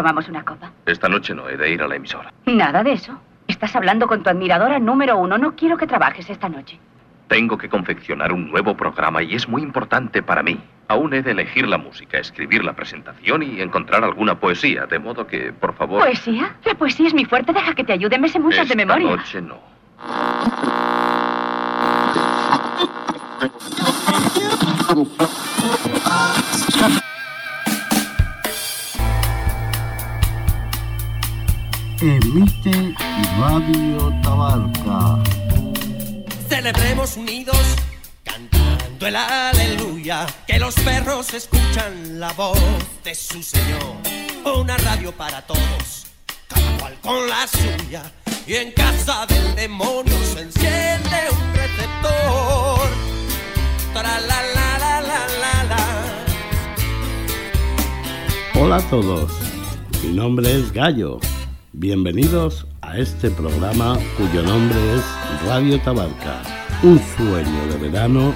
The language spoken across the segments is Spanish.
¿Tomamos una copa? Esta noche no he de ir a la emisora. Nada de eso. Estás hablando con tu admiradora número uno. No quiero que trabajes esta noche. Tengo que confeccionar un nuevo programa y es muy importante para mí. Aún he de elegir la música, escribir la presentación y encontrar alguna poesía, de modo que, por favor... ¿Poesía? La poesía es mi fuerte, deja que te ayude, me sé muchas de memoria. Esta noche no. Emite Radio Tabarca. Celebremos unidos, cantando el aleluya, que los perros escuchan la voz de su Señor. Una radio para todos, cada cual con la suya, y en casa del demonio se enciende un receptor. la, la, la, la, la, la. Hola a todos, mi nombre es Gallo Bienvenidos a este programa cuyo nombre es Radio Tabarca, un sueño de verano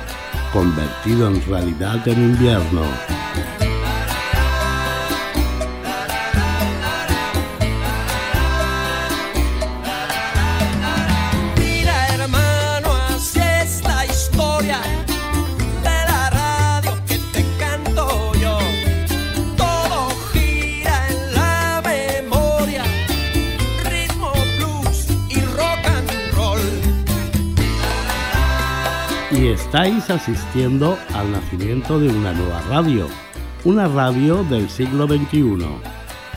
convertido en realidad en invierno. Estáis asistiendo al nacimiento de una nueva radio, una radio del siglo XXI.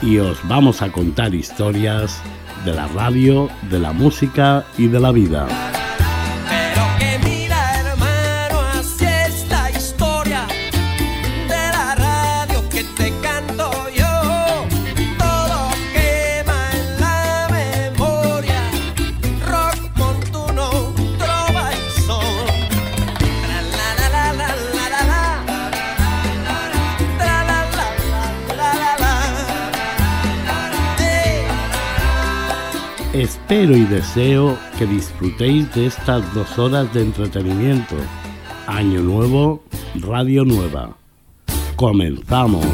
Y os vamos a contar historias de la radio, de la música y de la vida. Espero y deseo que disfrutéis de estas dos horas de entretenimiento. Año nuevo, radio nueva. Comenzamos.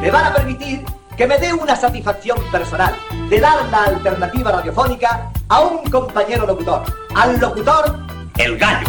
Me van a permitir que me dé una satisfacción personal de dar la alternativa radiofónica a un compañero locutor, al locutor El Gallo.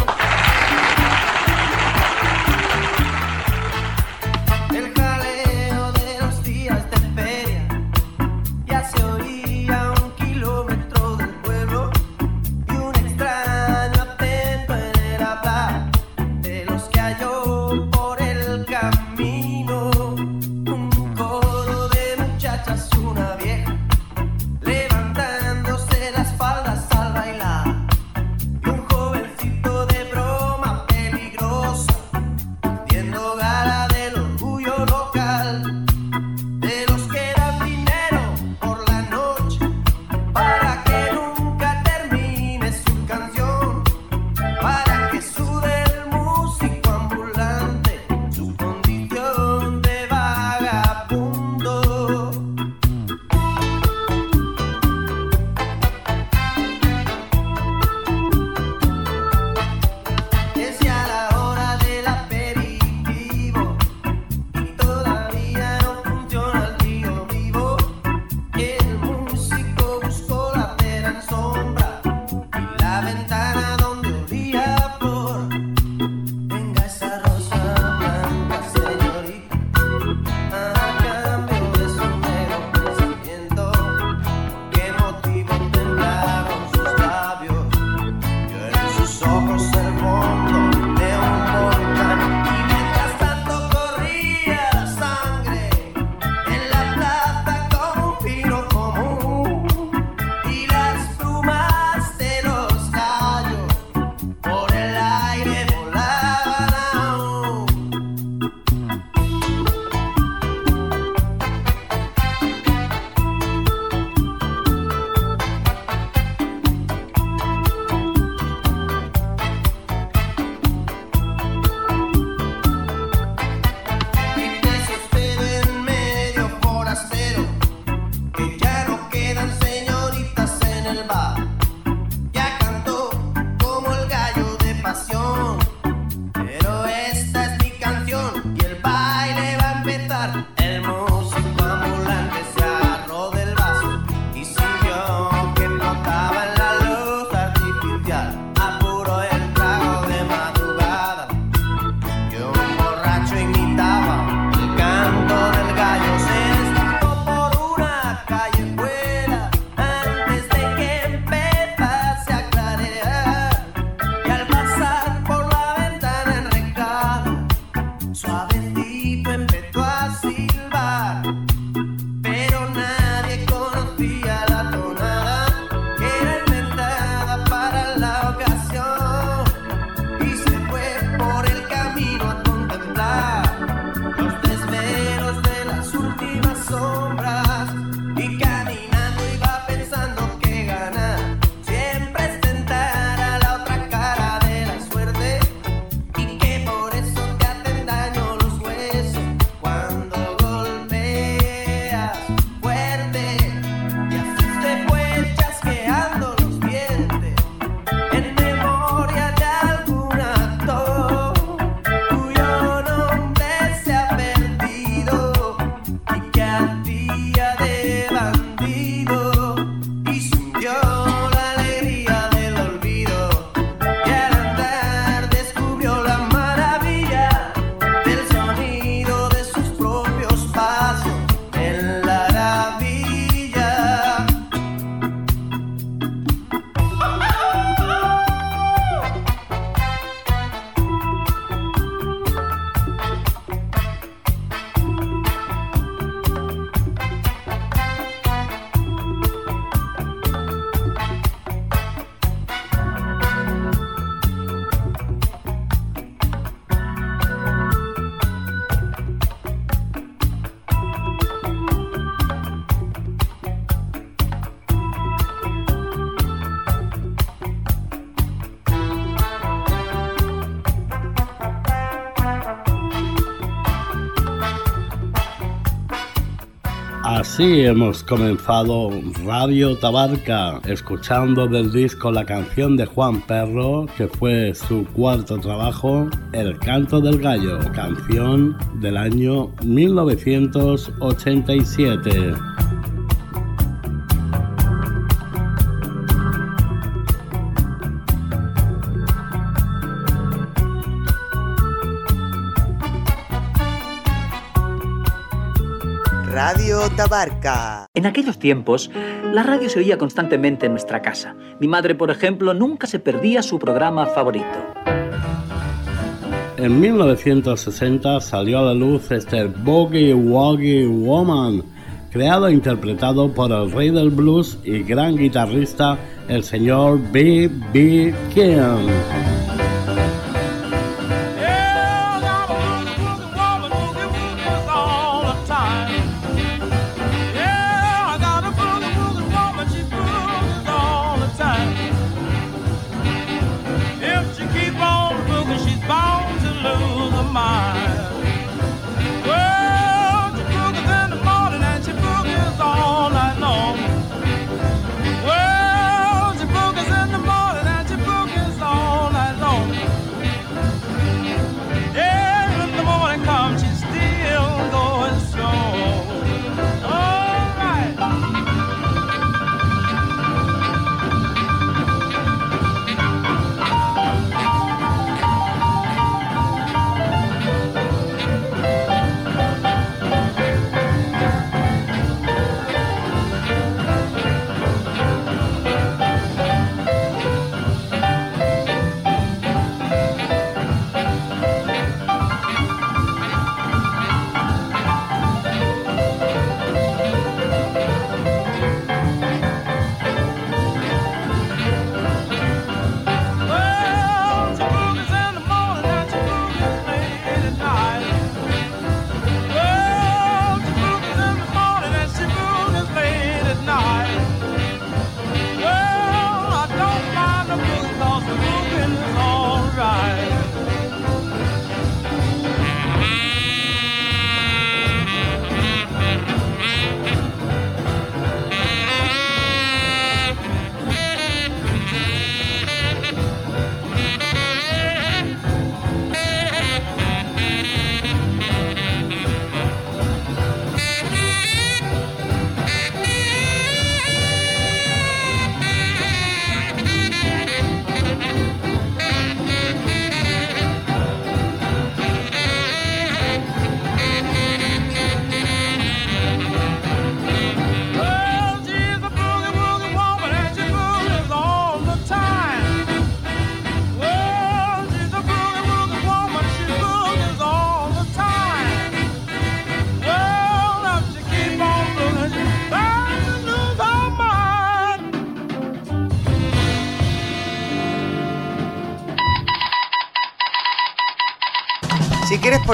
Así hemos comenzado Radio Tabarca, escuchando del disco la canción de Juan Perro, que fue su cuarto trabajo, El canto del gallo, canción del año 1987. Tabarca. En aquellos tiempos, la radio se oía constantemente en nuestra casa. Mi madre, por ejemplo, nunca se perdía su programa favorito. En 1960 salió a la luz este Boogie Woggy Woman, creado e interpretado por el rey del blues y gran guitarrista, el señor B.B. King.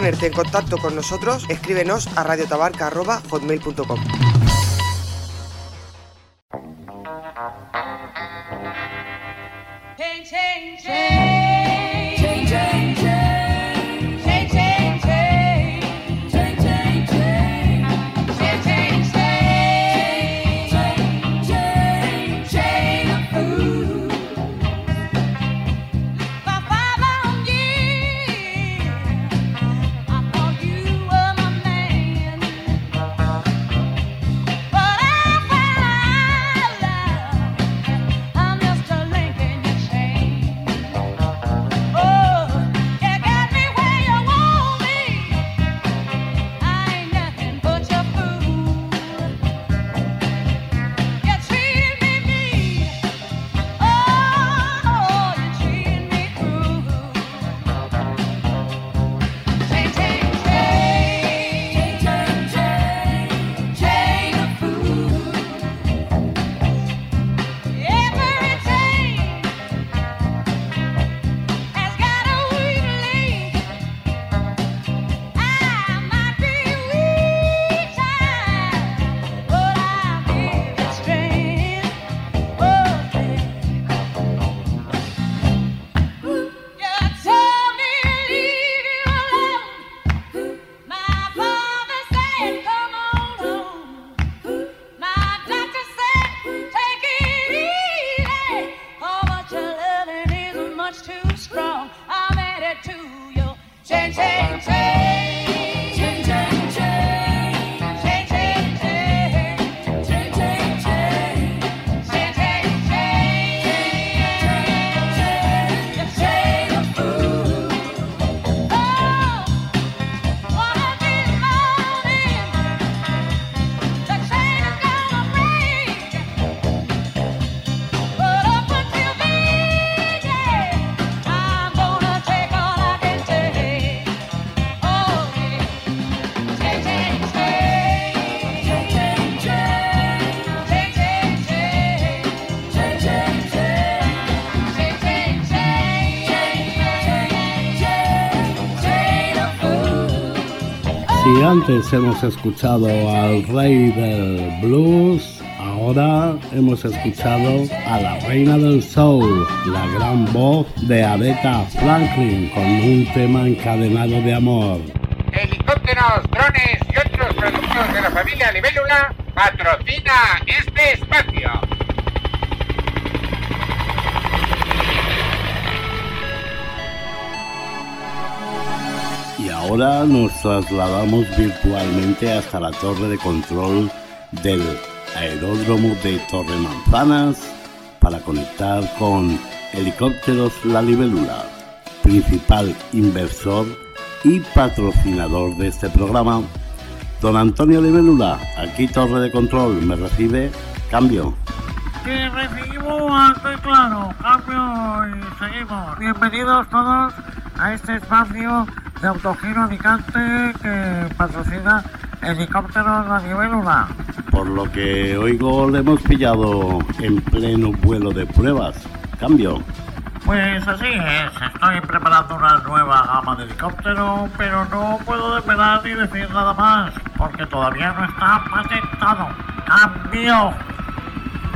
Ponerte en contacto con nosotros, escríbenos a radiotabarca.hotmail.com. antes hemos escuchado al rey del blues, ahora hemos escuchado a la reina del soul, la gran voz de Aretha Franklin con un tema encadenado de amor. Helicópteros, drones y otros productos de la familia Libélula patrocina este espacio. Nos trasladamos virtualmente hasta la torre de control del aeródromo de Torre Manzanas para conectar con Helicópteros La Libélula, principal inversor y patrocinador de este programa. Don Antonio Libélula, aquí Torre de Control, ¿me recibe? Cambio. Que recibimos alto y cambio y seguimos. Bienvenidos todos a este espacio de autogiro Alicante que patrocina Helicópteros La Libélula. Por lo que oigo le hemos pillado en pleno vuelo de pruebas. Cambio. Pues así es, estoy preparando una nueva gama de helicóptero, pero no puedo desvelar ni decir nada más, porque todavía no está patentado. ¡Cambio!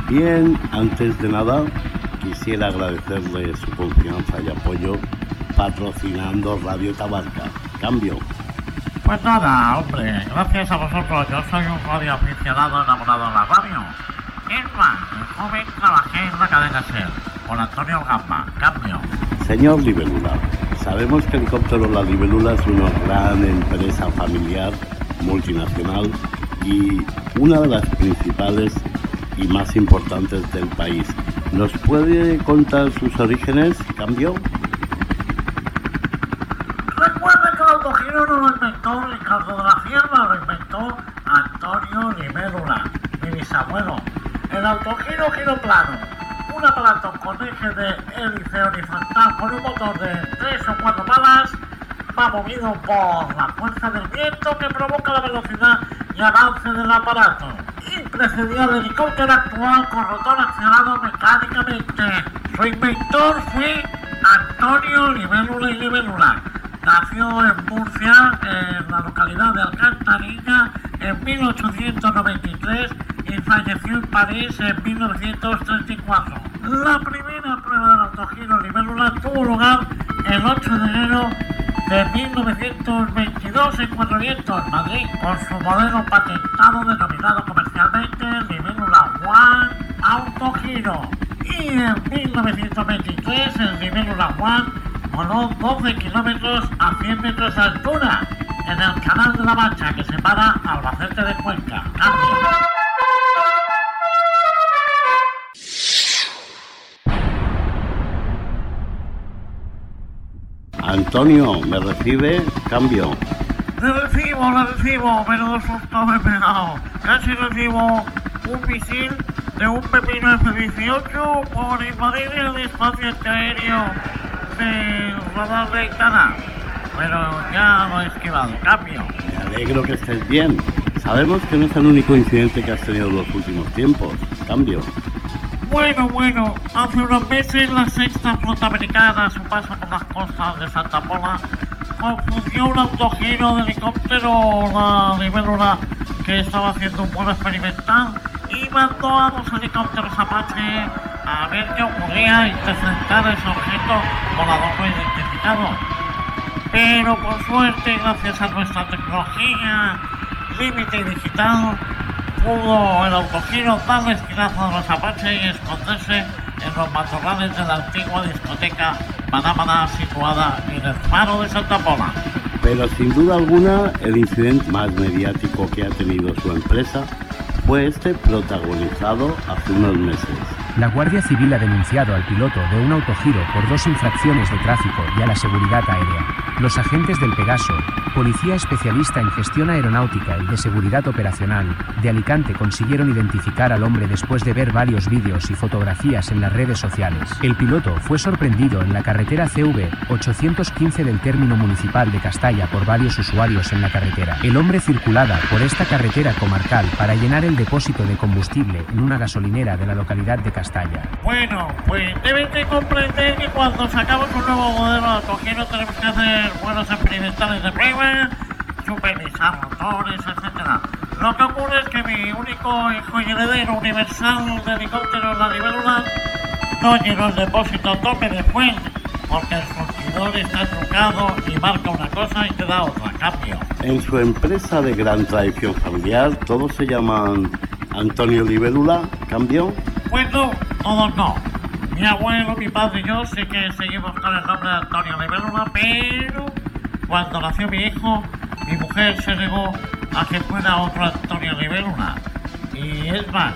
Bien, antes de nada, quisiera agradecerle su confianza y apoyo patrocinando Radio Tabarca. Cambio. Pues nada, hombre, gracias a vosotros, yo soy un radioaficionado enamorado de la radio. Es más, el joven trabajé en la cadena SER, con Antonio Gamba, cambio. Señor Libélula, sabemos que Helicóptero La Libélula es una gran empresa familiar, multinacional y una de las principales y más importantes del país. ¿Nos puede contar sus orígenes? ¿Cambio? Recuerda que el autogiro no lo inventó Cierva, lo inventó Antonio Libélula, mi bisabuelo. El autogiro giro plano, un aparato con eje de hélice horizontal con un motor de 3 o 4 balas, va movido por la fuerza del viento que provoca la velocidad y avance del aparato. Y precedía al helicóptero actual con rotor accionado mecánicamente. Su inventor fue Antonio Libélula y Libélula. Nació en Murcia, en la localidad de Alcantarilla, en 1893 y falleció en París en 1934. La primera prueba del autogiro Libélula tuvo lugar el 8 de enero de 1922 en Cuatro Vientos, Madrid, con su modelo patentado denominado comercialmente Libélula One Autogiro. Y en 1923 el Libélula One voló 12 kilómetros a 100 metros de altura en el Canal de la Mancha que separa Albacete de Cuenca. Cambio. Antonio, ¿me recibe? Cambio. Le recibo, le recibo, menudo susto me he pegado. Casi recibo un misil de un pepino F-18 por invadir el espacio aéreo del radar de Itana. Pero ya lo he esquivado, cambio. Me alegro que estés bien. Sabemos que no es el único incidente que has tenido en los últimos tiempos. Cambio. Bueno, bueno, hace unos meses la sexta flota americana a su paso por las costas de Santa Pola confundió un autogiro de helicóptero, la Libélula, que estaba haciendo un vuelo experimental y mandó a dos helicópteros Apache a ver qué ocurría interceptar ese objeto volador no identificado. Pero por suerte, gracias a nuestra tecnología, límite digital, pudo el autogiro darle esquinazo a los Apache y esconderse en los matorrales de la antigua discoteca Manamana situada en el faro de Santa Pola. Pero sin duda alguna, el incidente más mediático que ha tenido su empresa fue este protagonizado hace unos meses. La Guardia Civil ha denunciado al piloto de un autogiro por dos infracciones de tráfico y a la seguridad aérea. Los agentes del Pegaso, policía especialista en gestión aeronáutica y de seguridad operacional, de Alicante consiguieron identificar al hombre después de ver varios vídeos y fotografías en las redes sociales. El piloto fue sorprendido en la carretera CV 815 del término municipal de Castalla por varios usuarios en la carretera. El hombre circulaba por esta carretera comarcal para llenar el depósito de combustible en una gasolinera de la localidad de Castalla. Bueno, pues deben de comprender que cuando sacamos un nuevo modelo de autogiro tenemos que hacer vuelos experimentales de prueba supervisar motores, etc. Lo que ocurre es que mi único hijo y heredero universal de helicópteros, la libélula, no llenó el depósito a tope después, porque el surtidor está trucado y marca una cosa y te da otra, cambio. En su empresa de gran tradición familiar, todos se llaman Antonio Libélula, ¿cambio? Pues no, todos no. Mi abuelo, mi padre y yo sí que seguimos con el nombre de Antonio Libélula, pero cuando nació mi hijo, mi mujer se negó a que fuera otro Antonio Libélula. Y es más,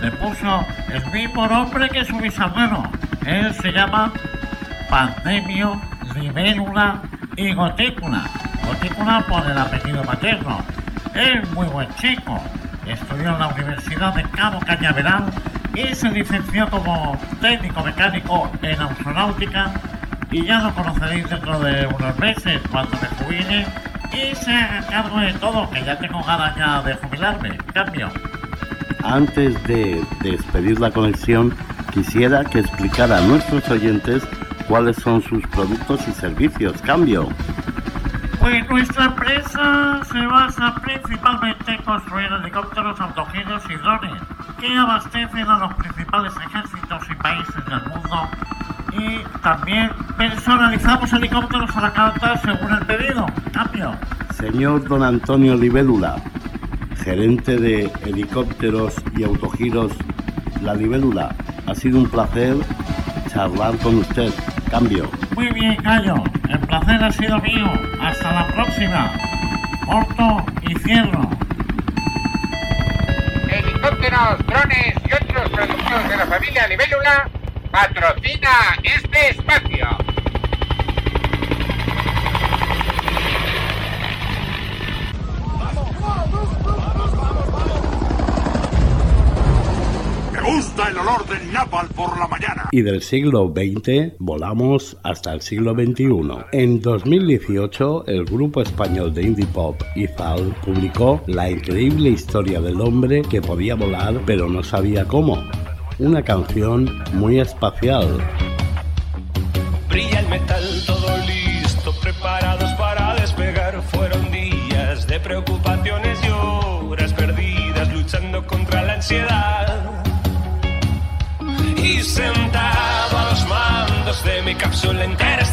le puso el mismo nombre que su bisabuelo. Él se llama Pandemio, Libélula y Gotícula. Gotícula por el apellido materno. Es muy buen chico. Estudió en la Universidad de Cabo Cañaveral y se licenció como técnico mecánico en astronáutica y ya lo conoceréis dentro de unos meses cuando me jubile y se haga cargo de todo, que ya tengo ganas ya de jubilarme. Cambio. Antes de despedir la conexión, quisiera que explicara a nuestros oyentes cuáles son sus productos y servicios. Cambio. Pues nuestra empresa se basa principalmente en construir helicópteros, autogiros y drones que abastecen a los principales ejércitos y países del mundo y también personalizamos helicópteros a la carta según el pedido. Cambio. Señor don Antonio Libélula, gerente de helicópteros y autogiros La Libélula, ha sido un placer charlar con usted. Cambio. Muy bien, Gallo. El placer ha sido mío. Hasta la próxima. Corto y cierro. Helicópteros, drones y otros productos de la familia Libélula patrocina este espacio. Me gusta el olor del napal por la mañana. Y del siglo XX volamos hasta el siglo XXI. En 2018, el grupo español de indie pop Izal publicó la increíble historia del hombre que podía volar pero no sabía cómo. Una canción muy espacial. Brilla el metal, todo listo, preparados para despegar. Fueron días de preocupaciones y horas perdidas luchando contra la ansiedad. Y sentado a los mandos de mi cápsula interestelar,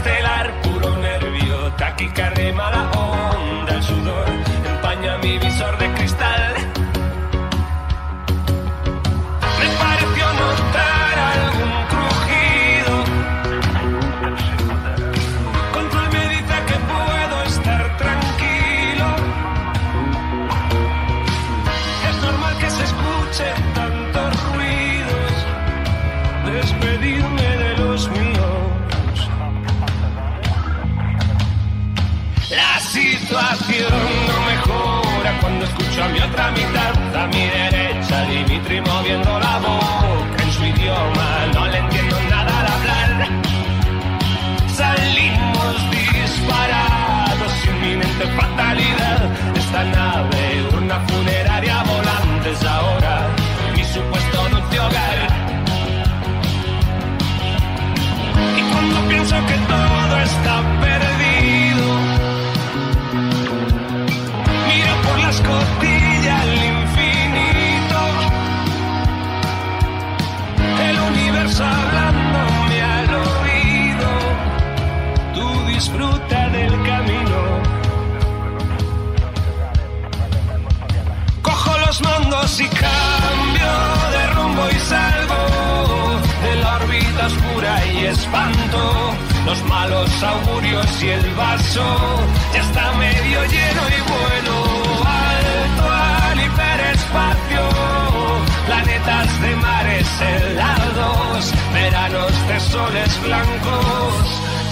los malos augurios y el vaso ya está medio lleno y bueno alto al hiperespacio. Planetas de mares helados veranos de soles blancos.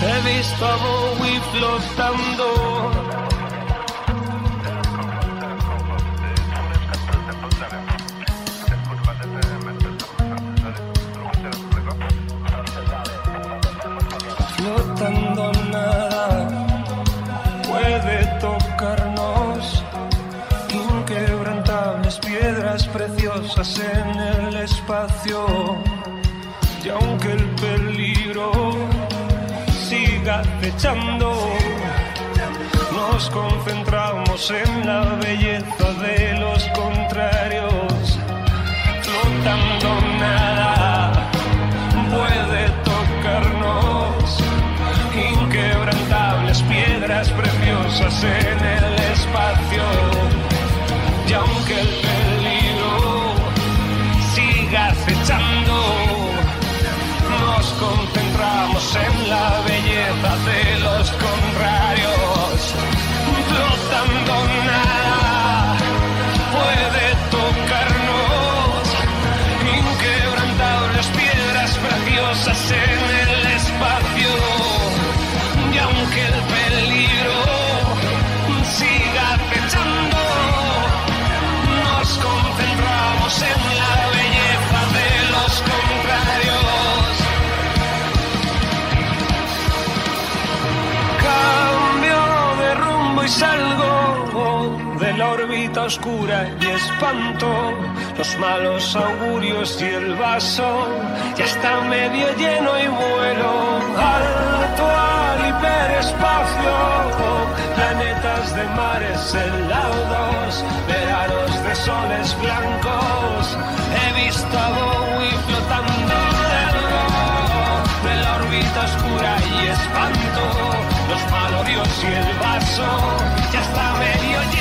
He visto a Bowie flotando nada. Puede tocarnos inquebrantables piedras preciosas en el espacio. Y aunque el peligro siga acechando no nos concentramos en la belleza de los contrarios, flotando preciosas en el espacio, y aunque el salgo de la órbita oscura y espanto. Los malos augurios y el vaso ya está medio lleno y vuelo alto al hiperespacio. Planetas de mares helados veranos de soles blancos. He visto a Bowie flotando de la órbita oscura y espanto malodios y el vaso ya está medio lleno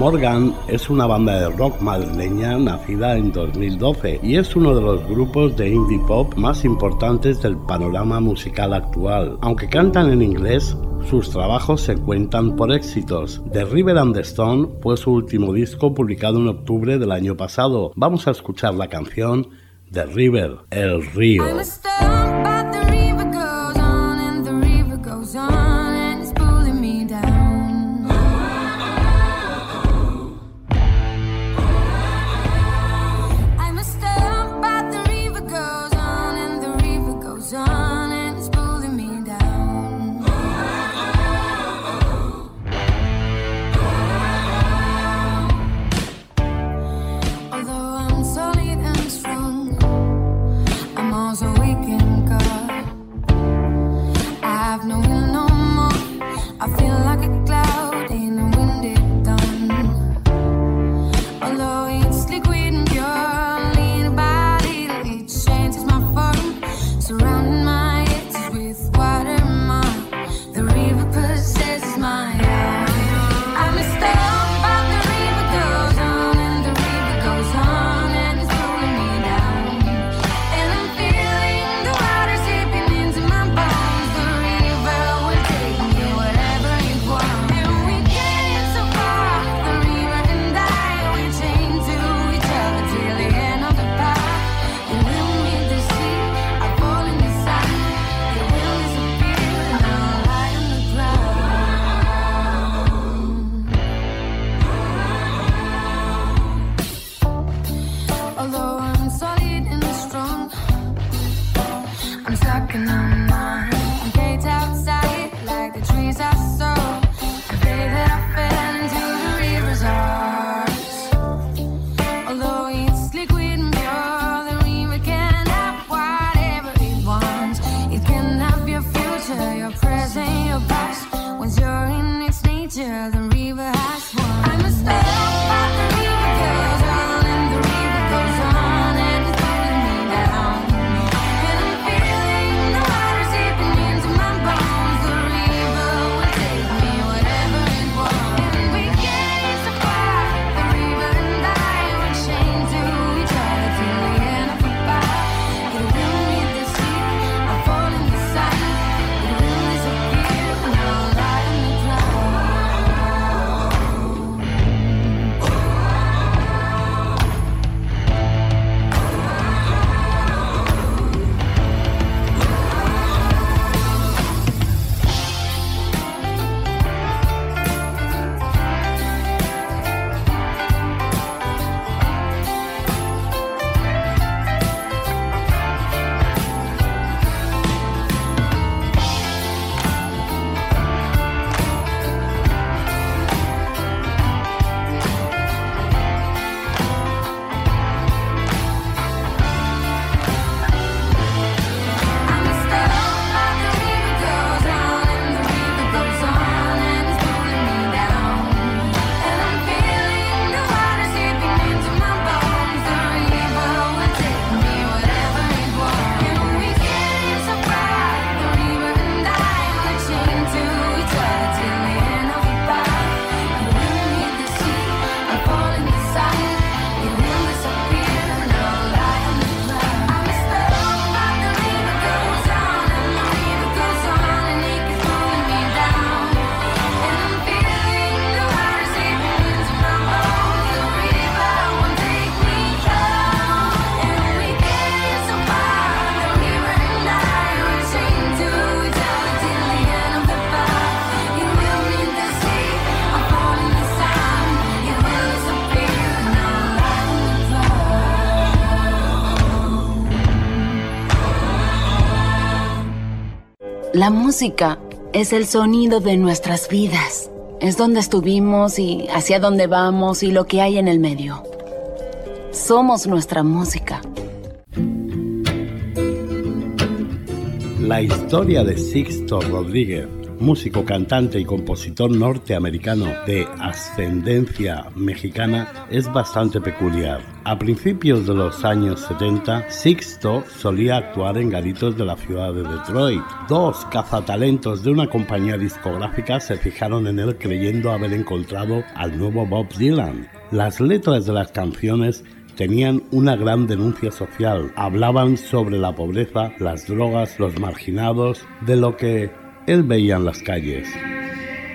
Morgan es una banda de rock madrileña nacida en 2012 y es uno de los grupos de indie pop más importantes del panorama musical actual. Aunque cantan en inglés, sus trabajos se cuentan por éxitos. The River and the Stone fue su último disco publicado en octubre del año pasado. Vamos a escuchar la canción The River, El Río. La música es el sonido de nuestras vidas. Es donde estuvimos y hacia dónde vamos y lo que hay en el medio. Somos nuestra música. La historia de Sixto Rodríguez, músico, cantante y compositor norteamericano de ascendencia mexicana, es bastante peculiar. A principios de los años 70, Sixto solía actuar en garitos de la ciudad de Detroit. Dos cazatalentos de una compañía discográfica se fijaron en él creyendo haber encontrado al nuevo Bob Dylan. Las letras de las canciones tenían una gran denuncia social. Hablaban sobre la pobreza, las drogas, los marginados, de lo que él veía en las calles.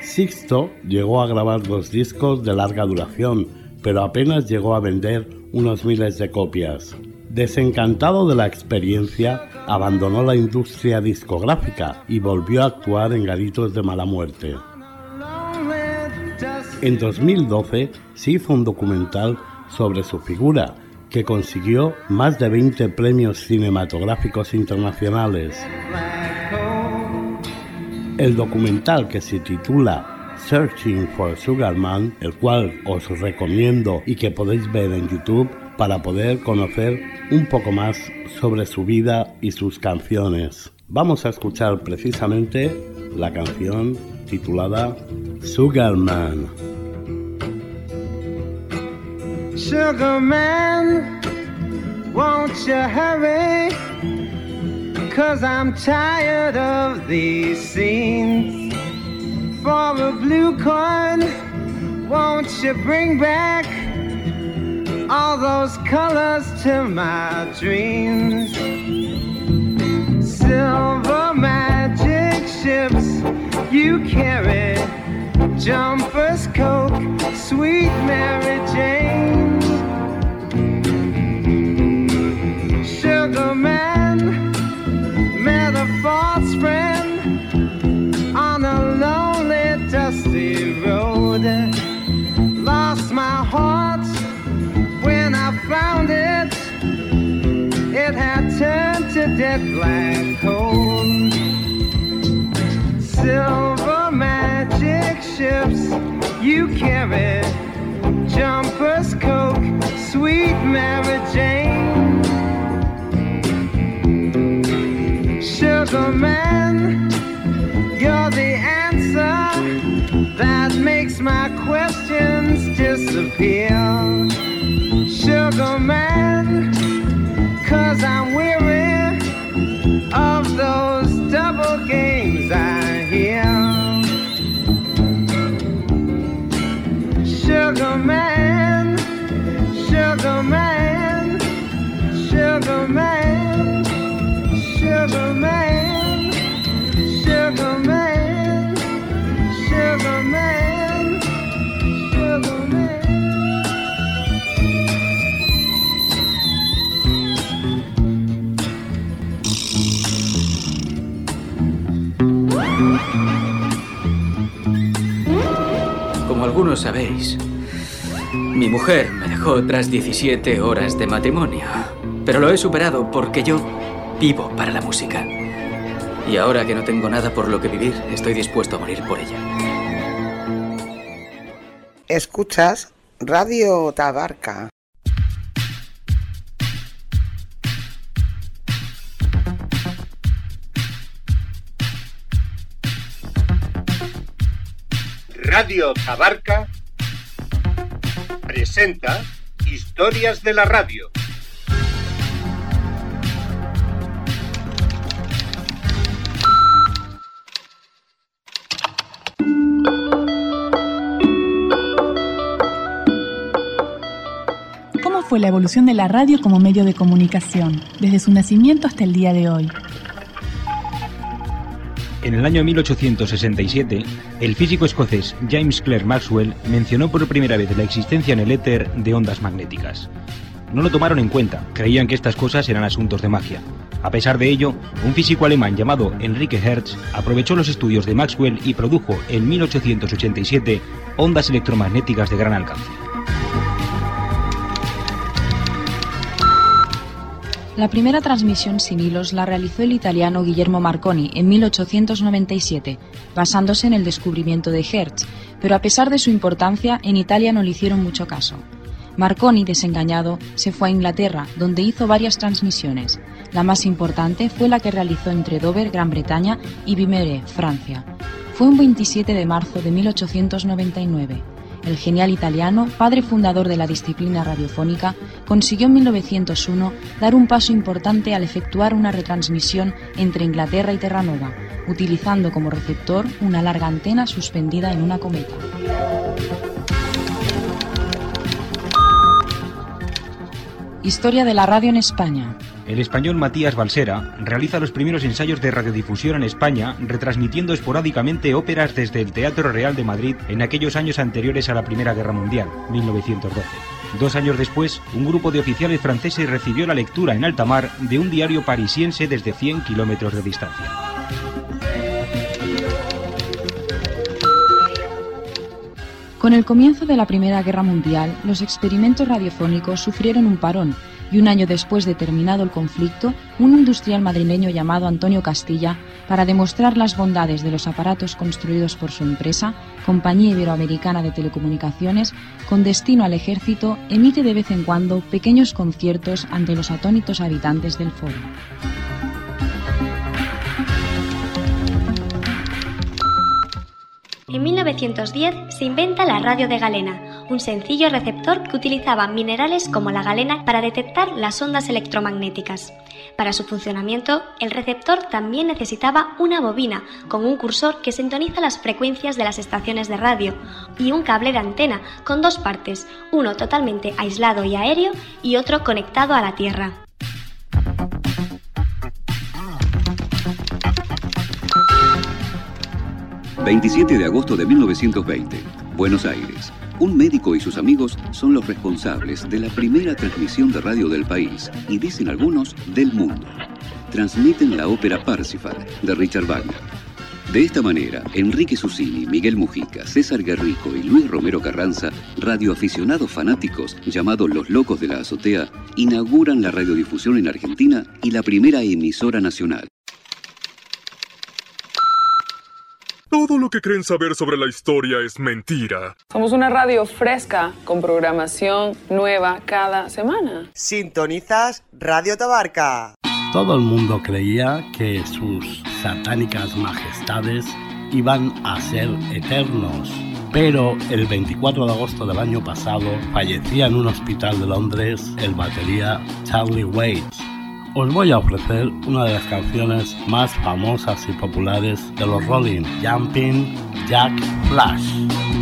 Sixto llegó a grabar dos discos de larga duración, pero apenas llegó a vender unos miles de copias. Desencantado de la experiencia, abandonó la industria discográfica y volvió a actuar en garitos de mala muerte. En 2012 se hizo un documental sobre su figura, que consiguió más de 20 premios cinematográficos internacionales. El documental que se titula Searching for Sugar Man, el cual os recomiendo y que podéis ver en YouTube para poder conocer un poco más sobre su vida y sus canciones. Vamos a escuchar precisamente la canción titulada Sugar Man. Sugar man, won't you hurry? Cause I'm tired of these scenes. For a blue coin, won't you bring back all those colors to my dreams? Silver magic ships you carry, jumpers, coke, sweet Mary Jane. Sugar man met a false friend found it. It had turned to dead black coal. Silver magic ships you carry, jumpers, coke, sweet Mary Jane. Sugar man, you're the answer that makes my questions disappear. Sugar man, cause I'm weary of those double games I hear. Sugar man, sugar man, sugar man, sugar man, sugar man, Algunos sabéis, mi mujer me dejó tras 17 horas de matrimonio. Pero lo he superado porque yo vivo para la música. Y ahora que no tengo nada por lo que vivir, estoy dispuesto a morir por ella. Escuchas Radio Tabarca. Radio Tabarca presenta Historias de la Radio. ¿Cómo fue la evolución de la radio como medio de comunicación, desde su nacimiento hasta el día de hoy? En el año 1867, el físico escocés James Clerk Maxwell mencionó por primera vez la existencia en el éter de ondas magnéticas. No lo tomaron en cuenta, creían que estas cosas eran asuntos de magia. A pesar de ello, un físico alemán llamado Enrique Hertz aprovechó los estudios de Maxwell y produjo en 1887 ondas electromagnéticas de gran alcance. La primera transmisión sin hilos la realizó el italiano Guillermo Marconi en 1897, basándose en el descubrimiento de Hertz, pero a pesar de su importancia, en Italia no le hicieron mucho caso. Marconi, desengañado, se fue a Inglaterra, donde hizo varias transmisiones. La más importante fue la que realizó entre Dover, Gran Bretaña, y Vimere, Francia. Fue un 27 de marzo de 1899. El genial italiano, padre fundador de la disciplina radiofónica, consiguió en 1901 dar un paso importante al efectuar una retransmisión entre Inglaterra y Terranova, utilizando como receptor una larga antena suspendida en una cometa. Historia de la radio en España. El español Matías Balsera realiza los primeros ensayos de radiodifusión en España, retransmitiendo esporádicamente óperas desde el Teatro Real de Madrid en aquellos años anteriores a la Primera Guerra Mundial, 1912. Dos años después, un grupo de oficiales franceses recibió la lectura en alta mar de un diario parisiense desde 100 kilómetros de distancia. Con el comienzo de la Primera Guerra Mundial, los experimentos radiofónicos sufrieron un parón y un año después de terminado el conflicto, un industrial madrileño llamado Antonio Castilla, para demostrar las bondades de los aparatos construidos por su empresa, Compañía Iberoamericana de Telecomunicaciones, con destino al ejército, emite de vez en cuando pequeños conciertos ante los atónitos habitantes del foro. En 1910 se inventa la radio de galena, un sencillo receptor que utilizaba minerales como la galena para detectar las ondas electromagnéticas. Para su funcionamiento, el receptor también necesitaba una bobina con un cursor que sintoniza las frecuencias de las estaciones de radio y un cable de antena con dos partes, uno totalmente aislado y aéreo y otro conectado a la Tierra. ...27 de agosto de 1920... ...Buenos Aires... Un médico y sus amigos son los responsables de la primera transmisión de radio del país y dicen algunos del mundo. Transmiten la ópera Parsifal de Richard Wagner. De esta manera, Enrique Susini, Miguel Mujica, César Guerrico y Luis Romero Carranza, radioaficionados fanáticos llamados Los Locos de la Azotea, inauguran la radiodifusión en Argentina y la primera emisora nacional. Todo lo que creen saber sobre la historia es mentira. Somos una radio fresca con programación nueva cada semana. Sintonizas Radio Tabarca. Todo el mundo creía que sus satánicas majestades iban a ser eternos. Pero el 24 de agosto del año pasado fallecía en un hospital de Londres el batería Charlie Waits os voy a ofrecer una de las canciones más famosas y populares de los Rolling, Jumping Jack Flash.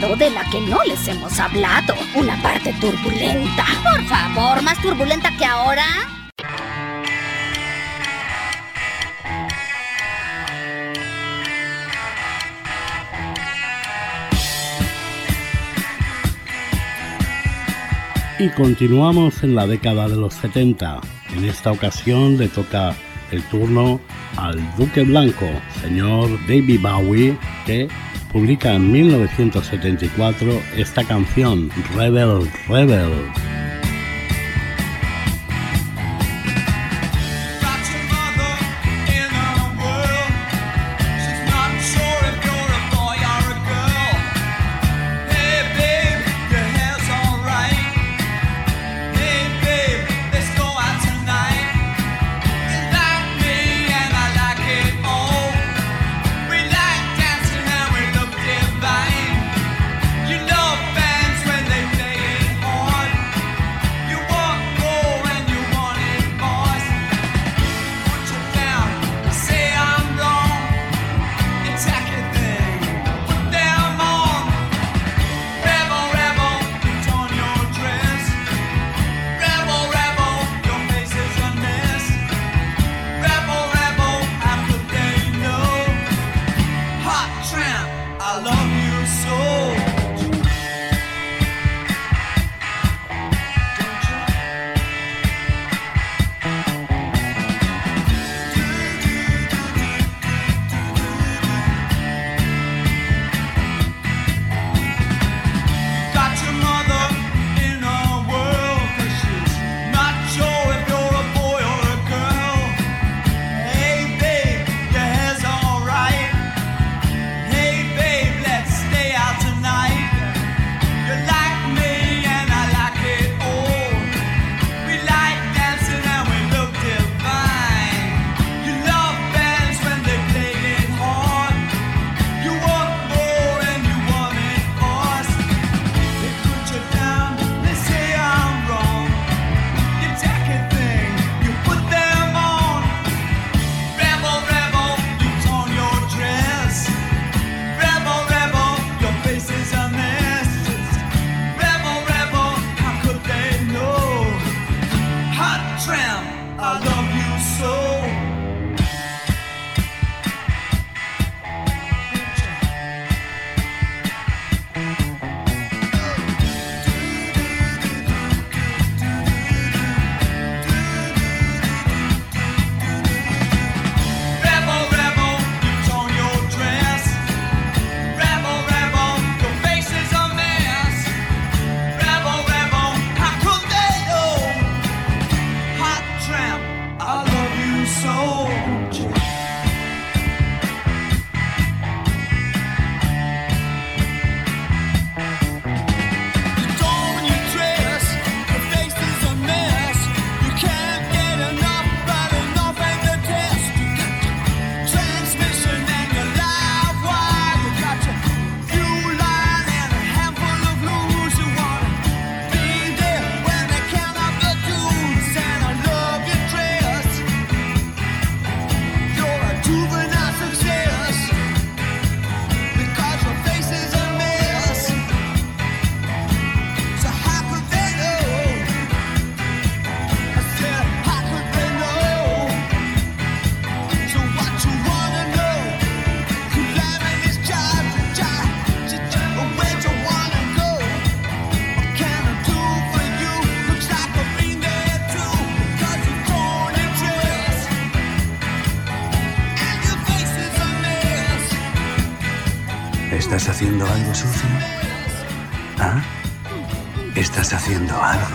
De la que no les hemos hablado. Una parte turbulenta. Por favor, más turbulenta que ahora. Y continuamos en la década de los 70. En esta ocasión le toca el turno al Duque Blanco, señor David Bowie, que publica en 1974 esta canción, Rebel Rebel.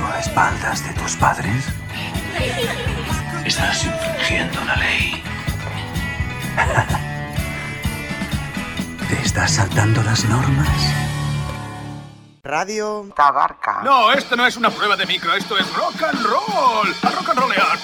A espaldas de tus padres? Estás infringiendo la ley. ¿Te estás saltando las normas? Radio Tabarca. No, esto no es una prueba de micro, esto es rock and roll. A rock and rollear.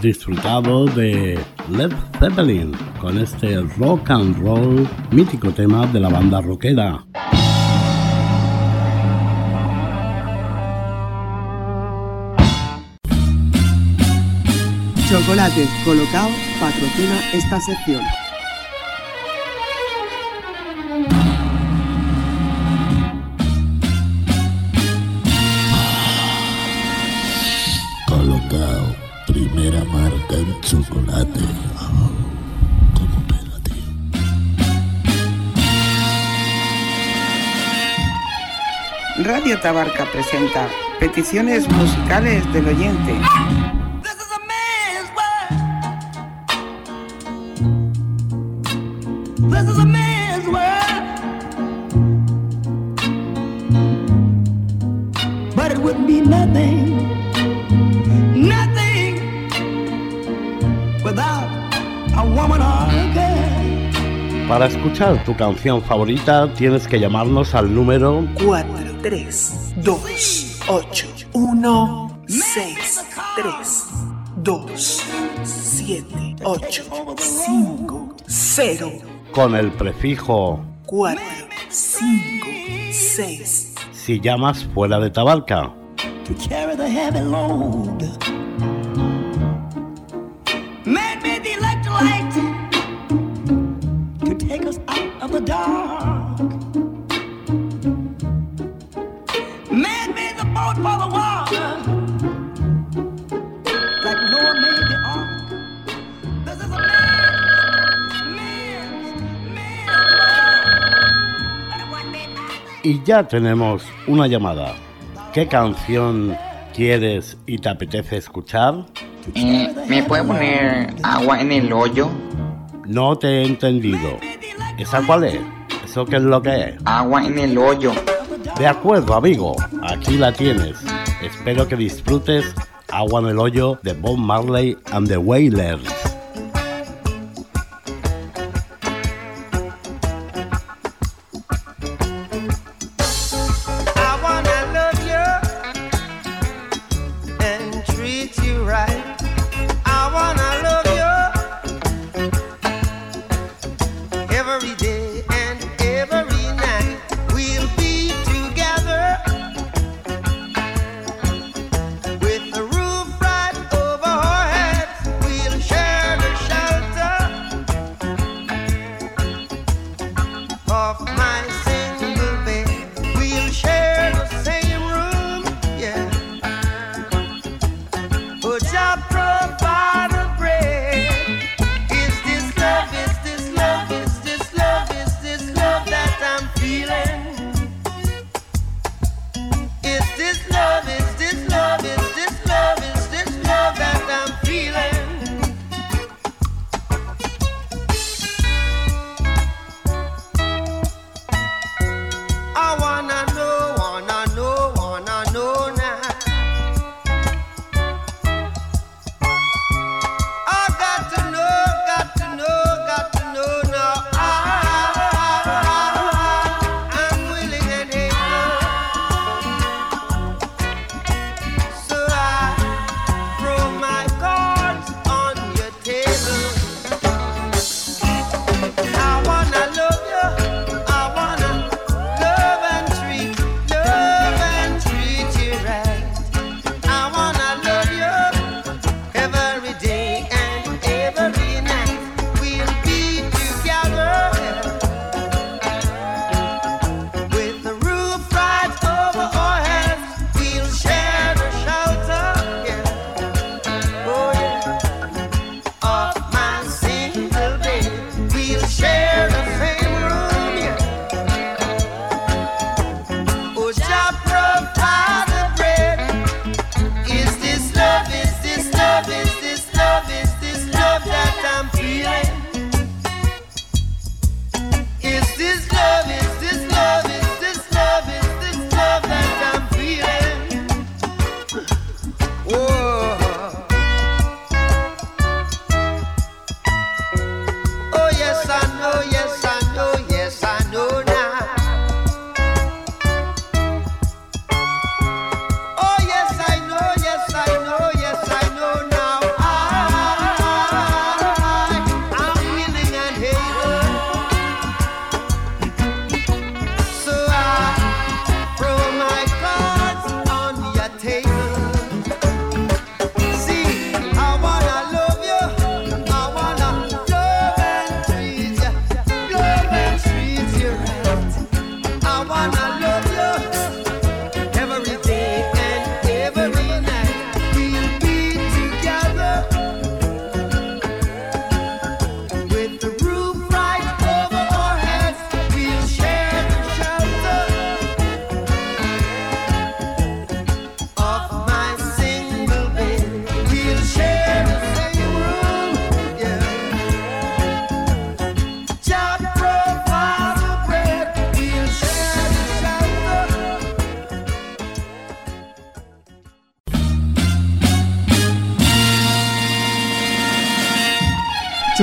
Disfrutado de Led Zeppelin con este rock and roll mítico tema de la banda rockera. Chocolate Colocao patrocina esta sección. Radio Tabarca presenta peticiones musicales del oyente. Para escuchar tu canción favorita tienes que llamarnos al número 4, 3, 2, 8, 1, 6, 3, 2, 7, 8, 5, 0, con el prefijo 4, 5, 6. si llamas fuera de Tabarca. to carry the heavy load. Y ya tenemos una llamada. ¿Qué canción quieres y te apetece escuchar? Eh, ¿Me puede poner agua en el hoyo? No te he entendido. ¿Esa cuál es? ¿Eso qué es lo que es? Agua en el hoyo. De acuerdo, amigo. Aquí la tienes. Espero que disfrutes Agua en el hoyo de Bob Marley and the Wailers.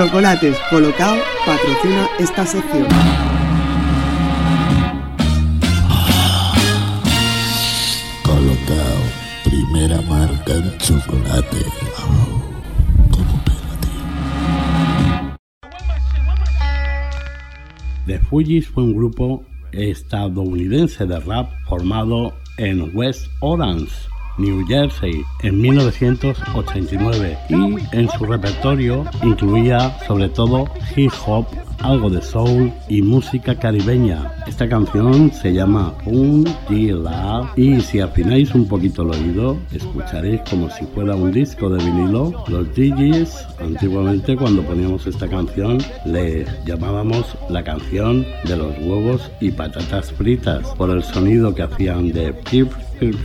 Chocolates Colocao patrocina esta sección. Colocao, primera marca en chocolate. The Fugees fue un grupo estadounidense de rap formado en West Orange, New Jersey en 1989 y en su repertorio incluía sobre todo hip hop, algo de soul y música caribeña. Esta canción se llama Un Gila y si afináis un poquito el oído escucharéis como si fuera un disco de vinilo. Los DJs antiguamente cuando poníamos esta canción le llamábamos la canción de los huevos y patatas fritas por el sonido que hacían de pip pip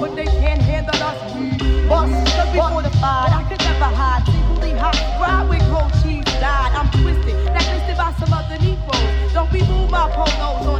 but they can't handle us. Bust, cause we fortified. I could never hide. Singly hot, ride with gold cheese died. I'm twisted, blacklisted by some other Negroes. Don't be moved by polos on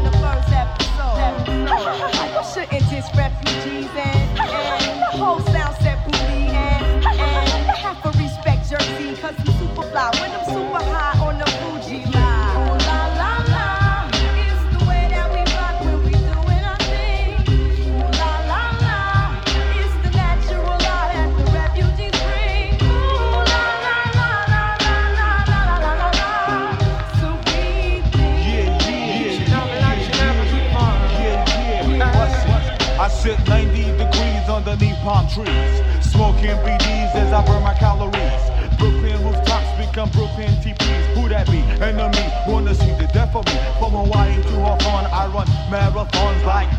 trees, smoking BDs as I burn my calories. Brooklyn rooftops become Brooklyn TPs. Who that be? Enemy wanna see the death of me. From Hawaii to Hawthorne, I run marathons like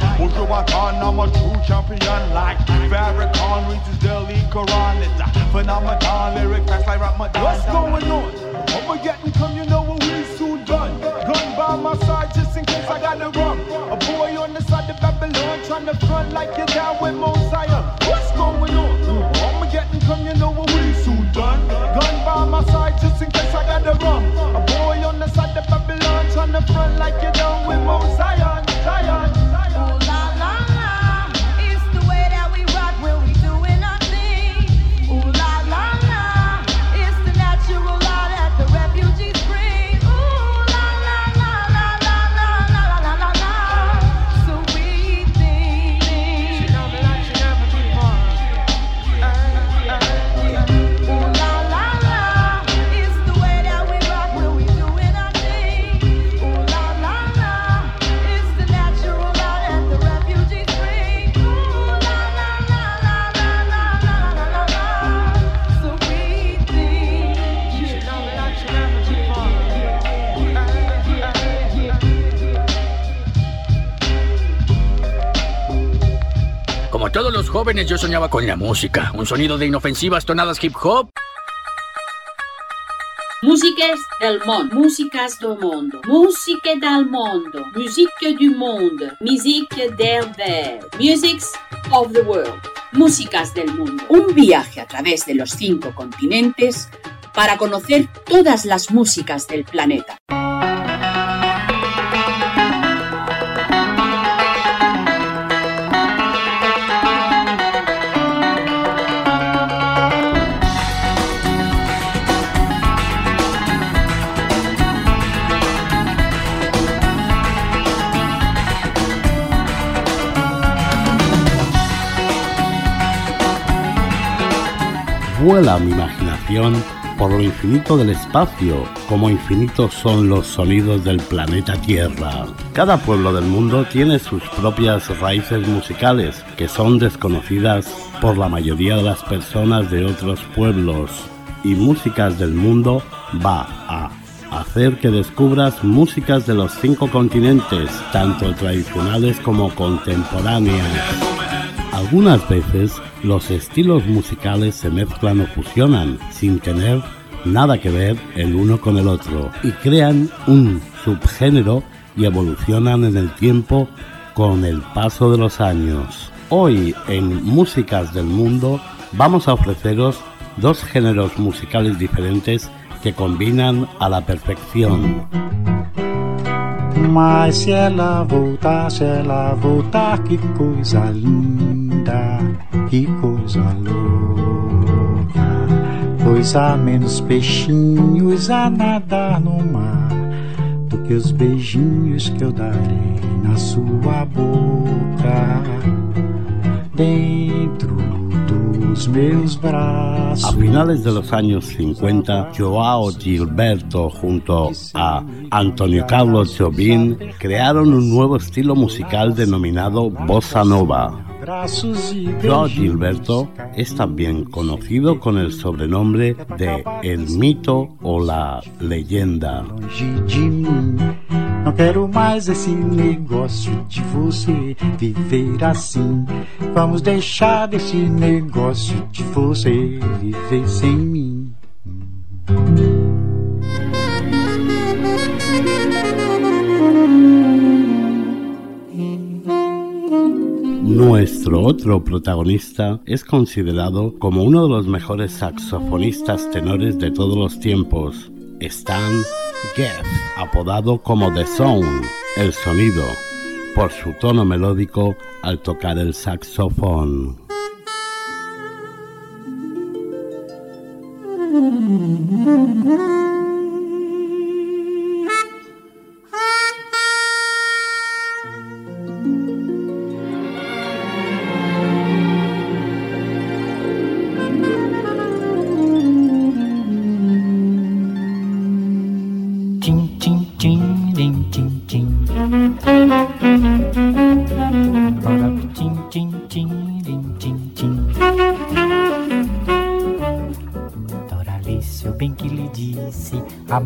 Khan. I'm a true champion like Farrakhan reaches Delhi Quran. It's a phenomenon, lyric facts like Ramadan. What's going on? I'ma get come, you know what we soon done. Gun by my side just in case I got the rum. A boy on the side Babylon trying to front like you're down with Mosiah. What's going on? I'ma you know what we soon done. Gun by my side just in case I got the rum. A boy on the side of Babylon trying to front like you're down with Mosiah. Jóvenes, yo soñaba con la música. Un sonido de inofensivas tonadas hip hop. Músiques del món, músicas do mundo, música del mundo, música du monde, musique del ver, musics of the world, músicas del mundo. Un viaje a través de los cinco continentes para conocer todas las músicas del planeta. Vuela mi imaginación por lo infinito del espacio, como infinitos son los sonidos del planeta Tierra. Cada pueblo del mundo tiene sus propias raíces musicales, que son desconocidas por la mayoría de las personas de otros pueblos. Y Músicas del Mundo va a hacer que descubras músicas de los cinco continentes, tanto tradicionales como contemporáneas. Algunas veces los estilos musicales se mezclan o fusionan sin tener nada que ver el uno con el otro y crean un subgénero y evolucionan en el tiempo con el paso de los años. Hoy en Músicas del Mundo vamos a ofreceros dos géneros musicales diferentes que combinan a la perfección. Que coisa louca. Pois há menos peixinhos a nadar no mar do que os beijinhos que eu darei na sua boca. Dentro A finales de los años 50, Joao Gilberto junto a Antonio Carlos Jobim crearon un nuevo estilo musical denominado bossa nova. Joao Gilberto es también conocido con el sobrenombre de El Mito o la Leyenda. Não quero mais esse negócio de você viver assim. Vamos deixar desse negócio de você viver sem mim. Nuestro otro protagonista es considerado como uno de los mejores saxofonistas tenores de todos los tiempos, Stan Getz, apodado como The Sound, el sonido, por su tono melódico al tocar el saxofón.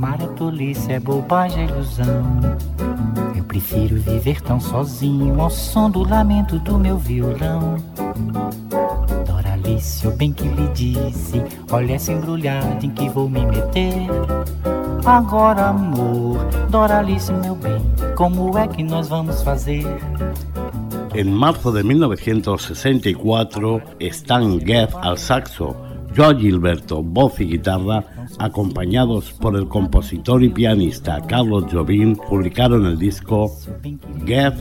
Amar é tolice, é bobagem, é ilusão. Eu prefiro viver tão sozinho ao som do lamento do meu violão. Doralice, eu bem que lhe disse: Olha essa embrulhada em que vou me meter. Agora, amor, Doralice, meu bem, como é que nós vamos fazer? En marzo de 1964, Stan Getz al saxo, Joe Gilberto, voz y guitarra, acompañados por el compositor y pianista Carlos Jobim, publicaron el disco Get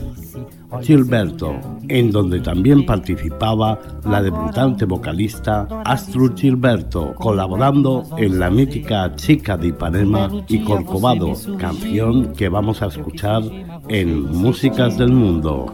Gilberto, en donde también participaba la debutante vocalista Astrud Gilberto, colaborando en la mítica Chica de Ipanema y Corcovado, canción que vamos a escuchar en Músicas del Mundo.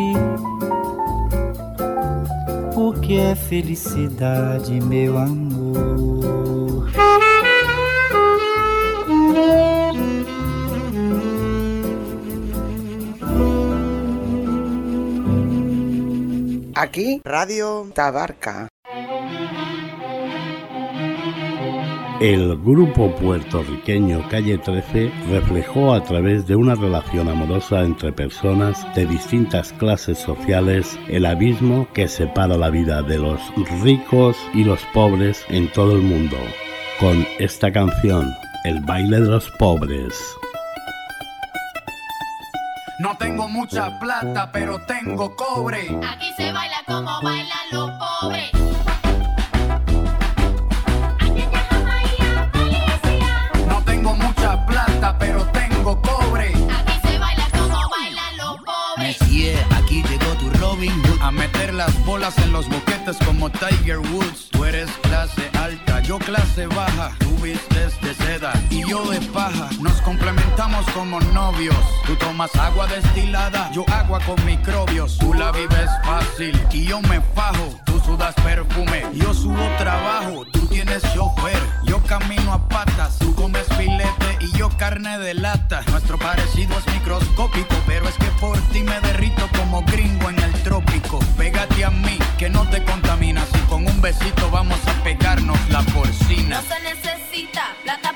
é felicidade, meu amor. Aquí, Radio Tabarca. El grupo puertorriqueño Calle 13 reflejó a través de una relación amorosa entre personas de distintas clases sociales el abismo que separa la vida de los ricos y los pobres en todo el mundo. Con esta canción, El baile de los pobres. No tengo mucha plata, pero tengo cobre. Aquí se baila como bailan los pobres. Las bolas en los boquetes como Tiger Woods. Tú eres clase alta, yo clase baja. Tú vistes de seda y yo de paja. Nos complementamos como novios. Tú tomas agua destilada, yo agua con microbios. Tú la vives fácil y yo me fajo. Tú sudas perfume, yo subo trabajo. Tú tienes chofer, yo camino a patas. Tú comes filete y yo carne de lata. Nuestro parecido es microscópico, pero es que por ti me derrito como gringo en el trópico. Pégate a mí, que no te contaminas. Y con un besito vamos a pegarnos la porcina. No se necesita plata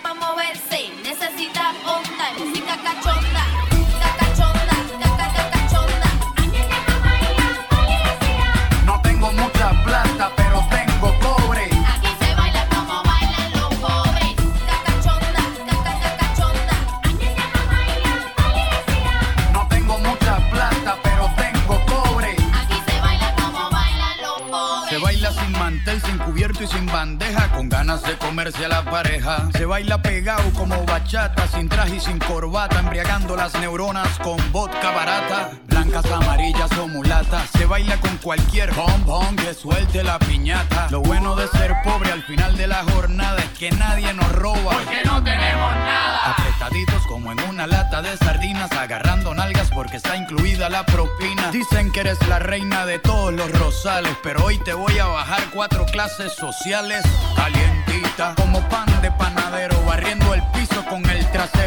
sin bandera. Con ganas de comerse a la pareja. Se baila pegado como bachata, sin traje y sin corbata, embriagando las neuronas con vodka barata. Blancas, amarillas o mulatas. Se baila con cualquier bombón que suelte la piñata. Lo bueno de ser pobre al final de la jornada es que nadie nos roba. Porque no tenemos nada. Apretaditos como en una lata de sardinas, agarrando nalgas porque está incluida la propina. Dicen que eres la reina de todos los rosales, pero hoy te voy a bajar cuatro clases sociales. Calientita, como pan de panadero, barriendo el piso con el trasero.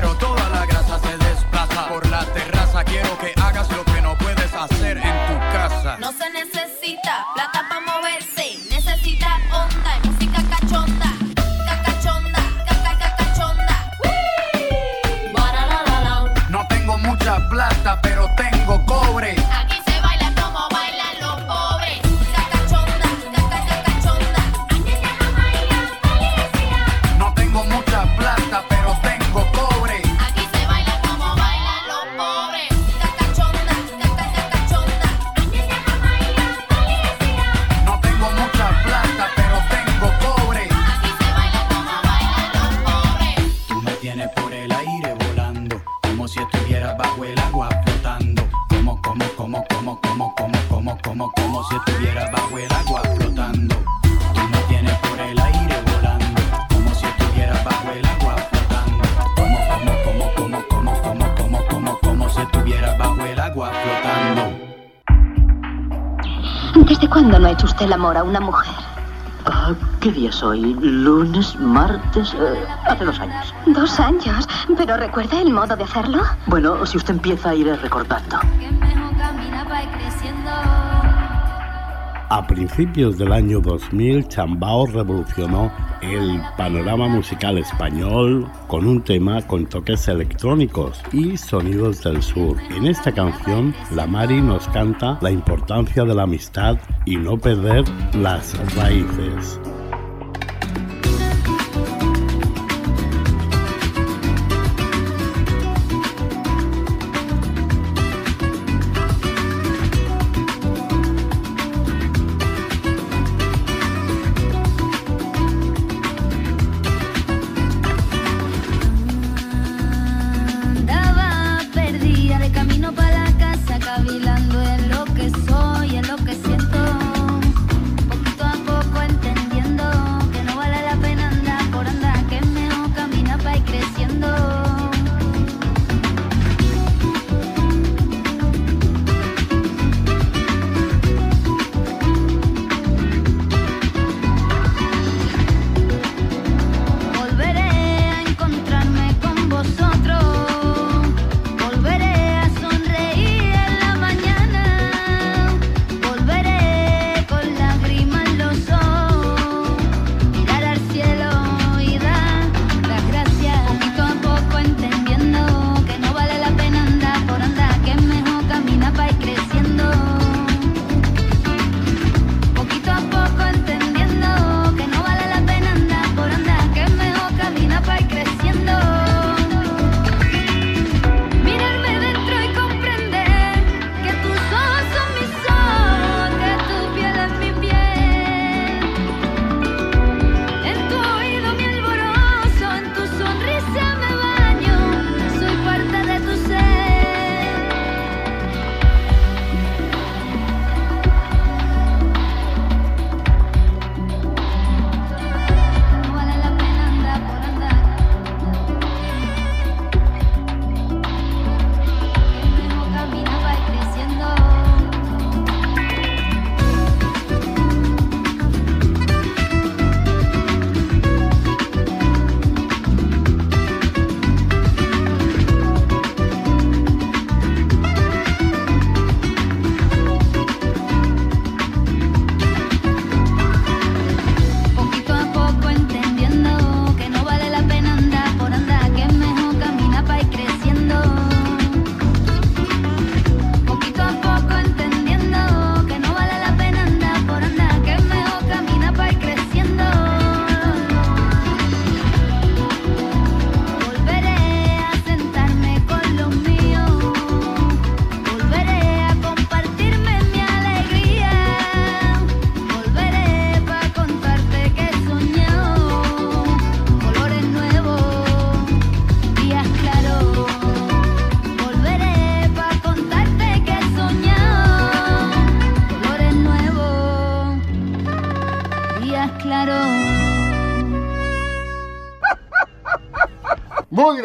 Cuándo no ha hecho usted el amor a una mujer? Ah, ¿Qué día es hoy? ¿Lunes? ¿Martes? Eh, hace dos años. Dos años. ¿Pero recuerda el modo de hacerlo? Bueno, si usted empieza, iré recordando. A principios del año 2000, Chambao revolucionó el panorama musical español con un tema con toques electrónicos y sonidos del sur. En esta canción, la Mari nos canta la importancia de la amistad y no perder las raíces.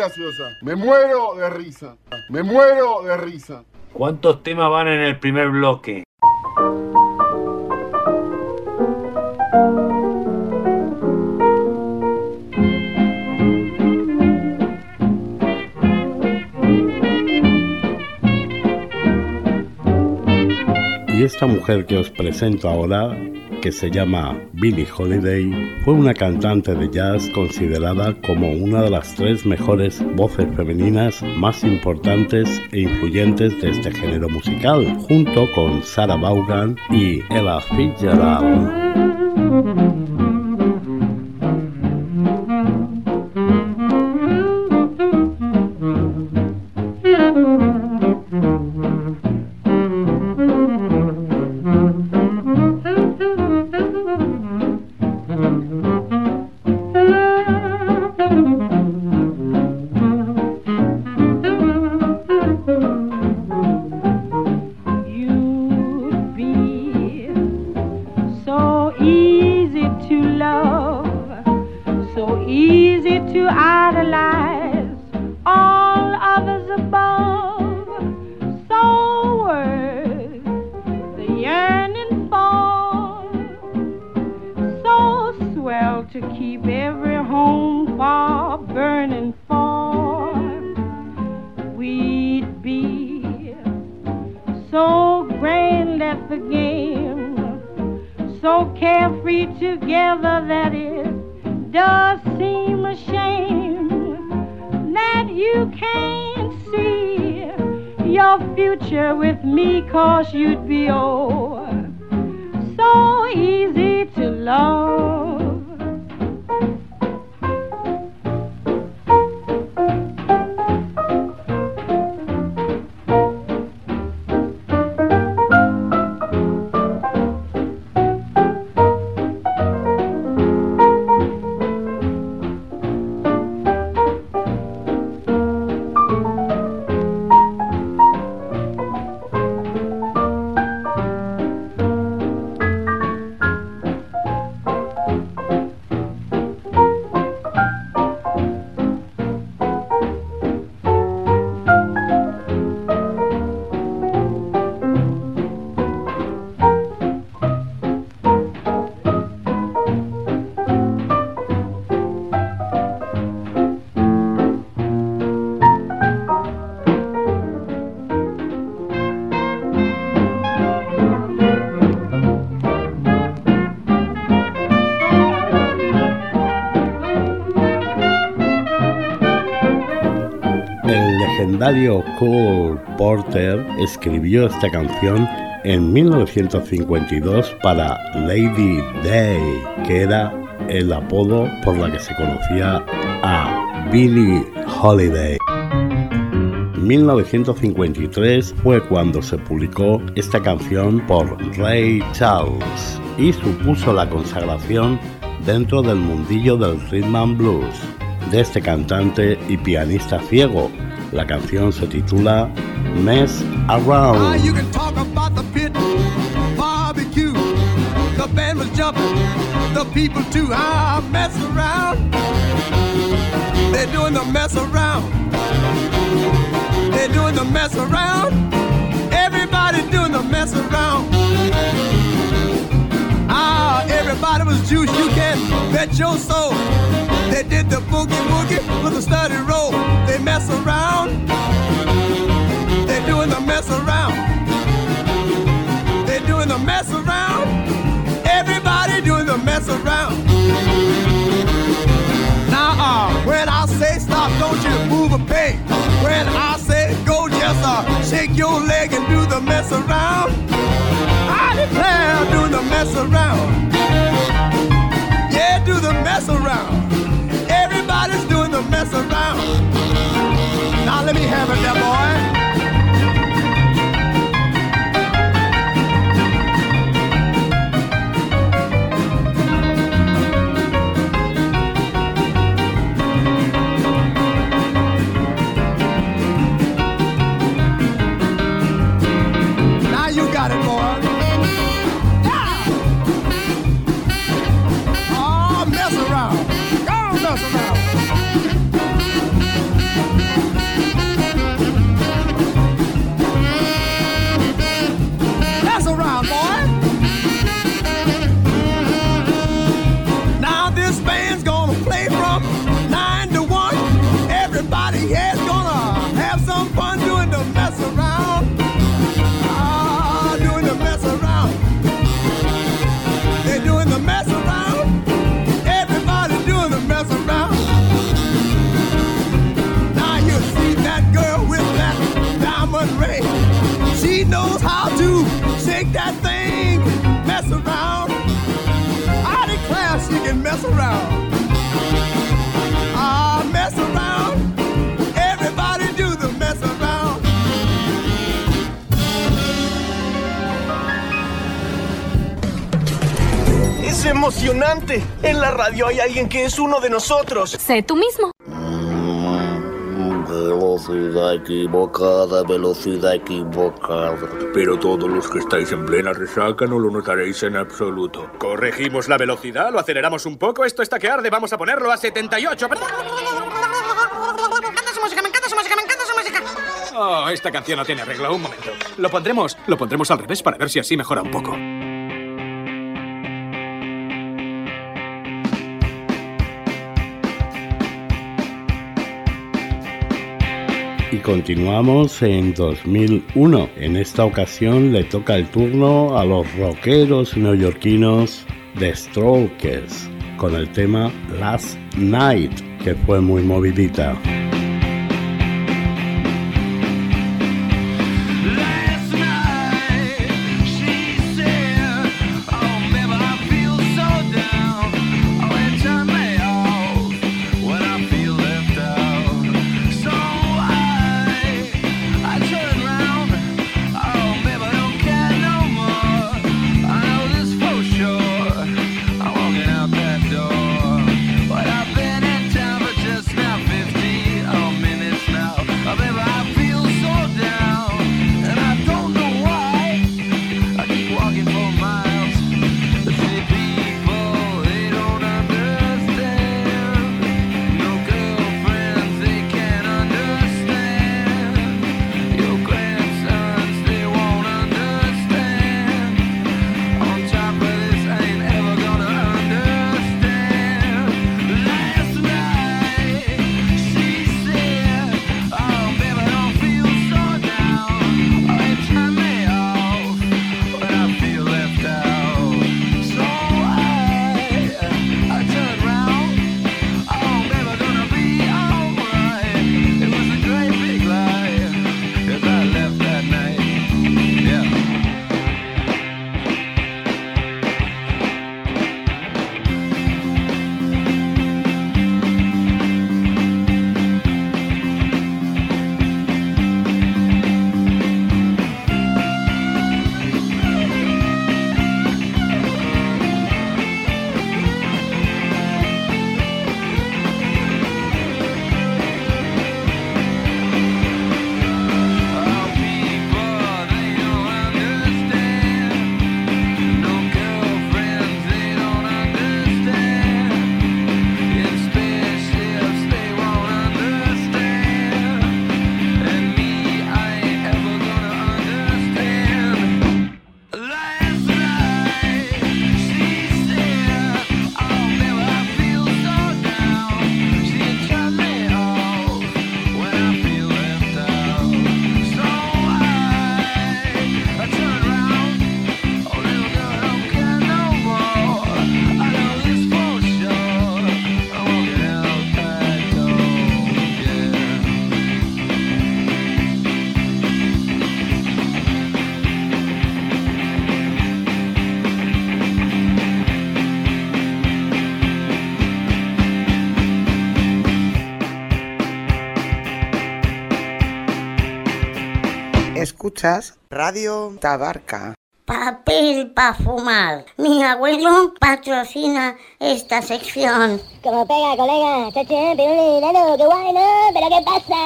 Graciosa. Me muero de risa. Me muero de risa. ¿Cuántos temas van en el primer bloque? Y esta mujer que os presento ahora, que se llama Billie Holiday, fue una cantante de jazz considerada como una de las tres mejores voces femeninas más importantes e influyentes de este género musical, junto con Sarah Vaughan y Ella Fitzgerald. Cole Porter escribió esta canción en 1952 para Lady Day, que era el apodo por la que se conocía a Billie Holiday. 1953 fue cuando se publicó esta canción por Ray Charles y supuso la consagración dentro del mundillo del rhythm and blues de este cantante y pianista ciego. La canción se titula Mess Ah, Around. you can talk about the pit barbecue. The band was jumping, the people too. Ah, mess around. They're doing the mess around. They're doing the mess around. Everybody doing the mess around. Ah, everybody was juice. You can bet your soul. They did the boogie woogie with a steady roll. They mess around. They're doing the mess around. They're doing the mess around. Everybody doing the mess around. Now, uh, when I say stop, don't you move a peg. When I say go, just uh, shake your leg and do the mess around. I declare, do the mess around. Yeah, do the mess around to mess around. Now let me have it, there, boy. Mess around. Mess around. Everybody do the mess around. Es emocionante. En la radio hay alguien que es uno de nosotros. Sé tú mismo. Velocidad equivocada, velocidad equivocada. Pero todos los que estáis en plena resaca no lo notaréis en absoluto. Corregimos la velocidad, lo aceleramos un poco. Esto está que arde, vamos a ponerlo a 78. Oh, esta canción no tiene arreglo. Un momento. Lo pondremos, lo pondremos al revés para ver si así mejora un poco. Y continuamos en 2001. En esta ocasión le toca el turno a los rockeros neoyorquinos The Strokers con el tema Last Night, que fue muy movidita. Radio Tabarca. Papel para fumar. Mi abuelo patrocina esta sección. Como pega, colega. Chache, pero nano, qué guay, ¿no? ¿Pero qué pasa?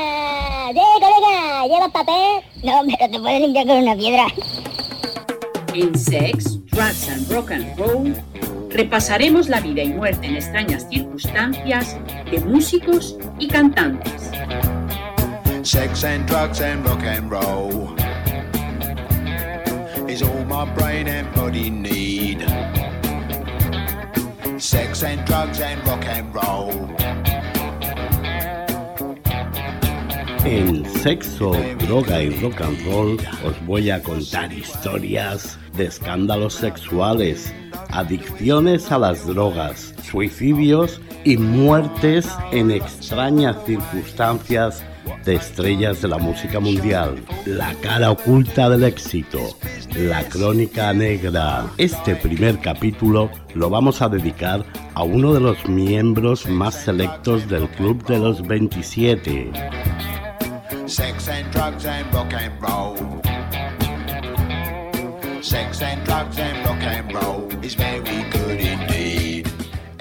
¿Sí, colega? ¿Llevas papel? No, pero te puedes limpiar con una piedra. En Sex, Drugs and Rock and Roll repasaremos la vida y muerte en extrañas circunstancias de músicos y cantantes. Sex and drugs and rock and roll my brain and body need. Sex and drugs and rock and roll. En sexo, droga y rock and roll os voy a contar historias de escándalos sexuales, adicciones a las drogas, suicidios y muertes en extrañas circunstancias de estrellas de la música mundial. La cara oculta del éxito, la crónica negra. Este primer capítulo lo vamos a dedicar a uno de los miembros más selectos del Club de los 27. Sex and drugs and rock and roll. Sex and drugs and rock and roll is very good.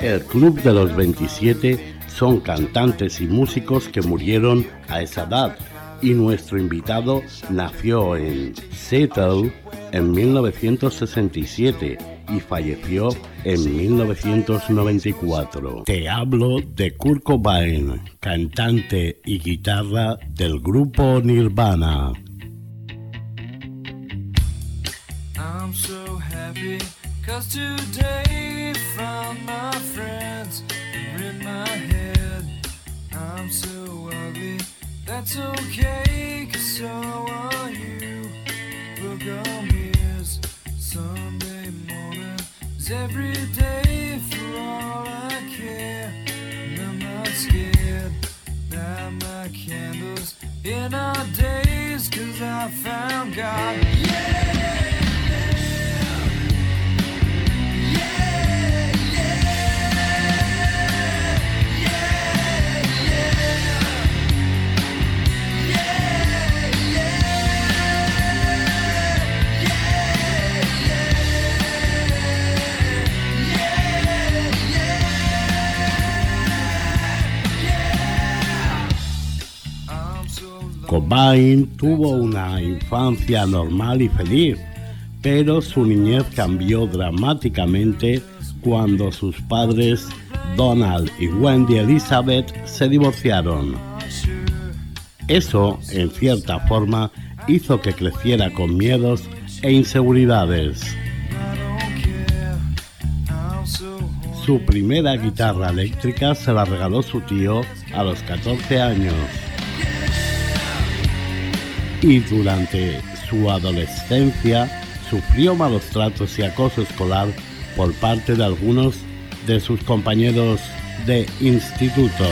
El Club de los 27 son cantantes y músicos que murieron a esa edad y nuestro invitado nació en Seattle en 1967 y falleció en 1994. Te hablo de Kurt Cobain, cantante y guitarra del grupo Nirvana. I'm so happy cause today found my friends are in my head. I'm so ugly, that's okay cause so are you. Look on here's Sunday morning is every day for all I care. And I'm not scared. Light my candles in our days cause I found God. Yeah! Cobain tuvo una infancia normal y feliz, pero su niñez cambió dramáticamente cuando sus padres Donald y Wendy Elizabeth se divorciaron. Eso, en cierta forma, hizo que creciera con miedos e inseguridades. Su primera guitarra eléctrica se la regaló su tío a los 14 años. Y durante su adolescencia sufrió malos tratos y acoso escolar por parte de algunos de sus compañeros de instituto.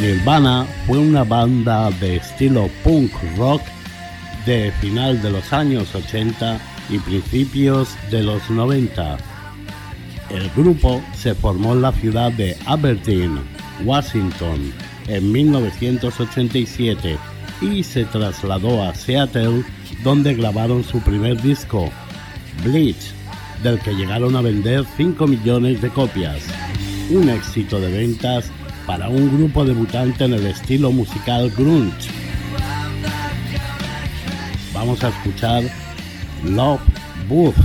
Nirvana fue una banda de estilo punk rock de final de los años 80 y principios de los 90. El grupo se formó en la ciudad de Aberdeen, Washington, en 1987 y se trasladó a Seattle donde grabaron su primer disco, Bleach, del que llegaron a vender 5 millones de copias. Un éxito de ventas para un grupo debutante en el estilo musical grunge. Vamos a escuchar Love Booth,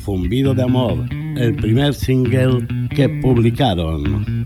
Zumbido de Amor, el primer single que publicaron.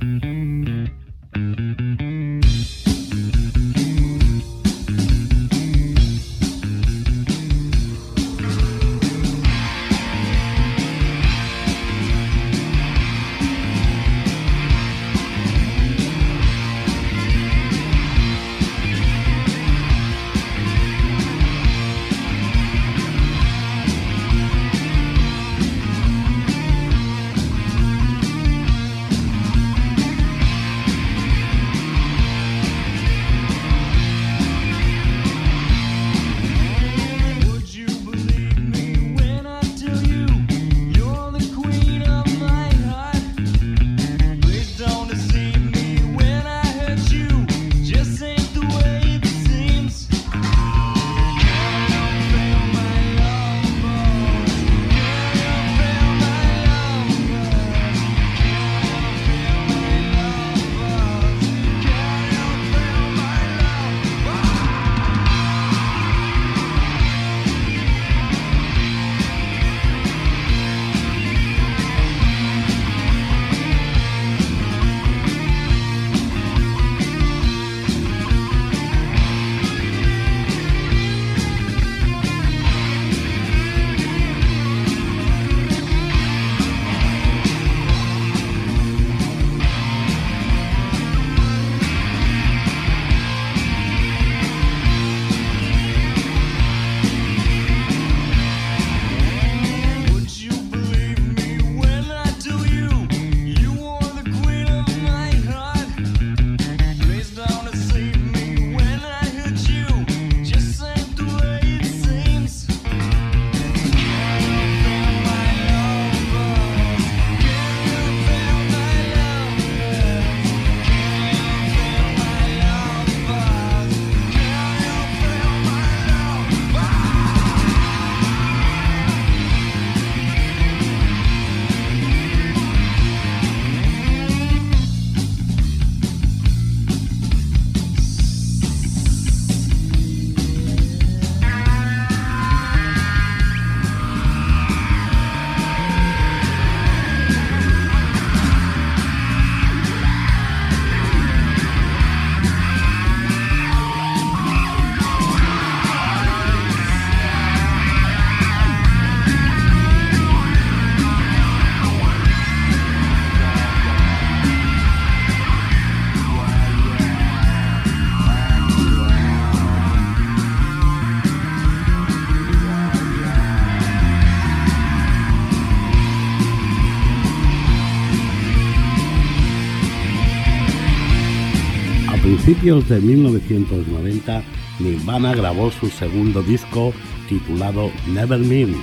Principios de 1990, Nirvana grabó su segundo disco titulado Nevermind.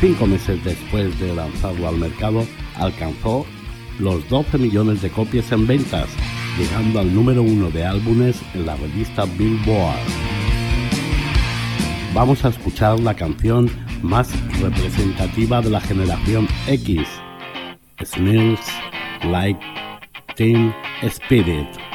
Cinco meses después de lanzarlo al mercado, alcanzó los 12 millones de copias en ventas, llegando al número uno de álbumes en la revista Billboard. Vamos a escuchar la canción más representativa de la generación X, Smells Like Teen Spirit.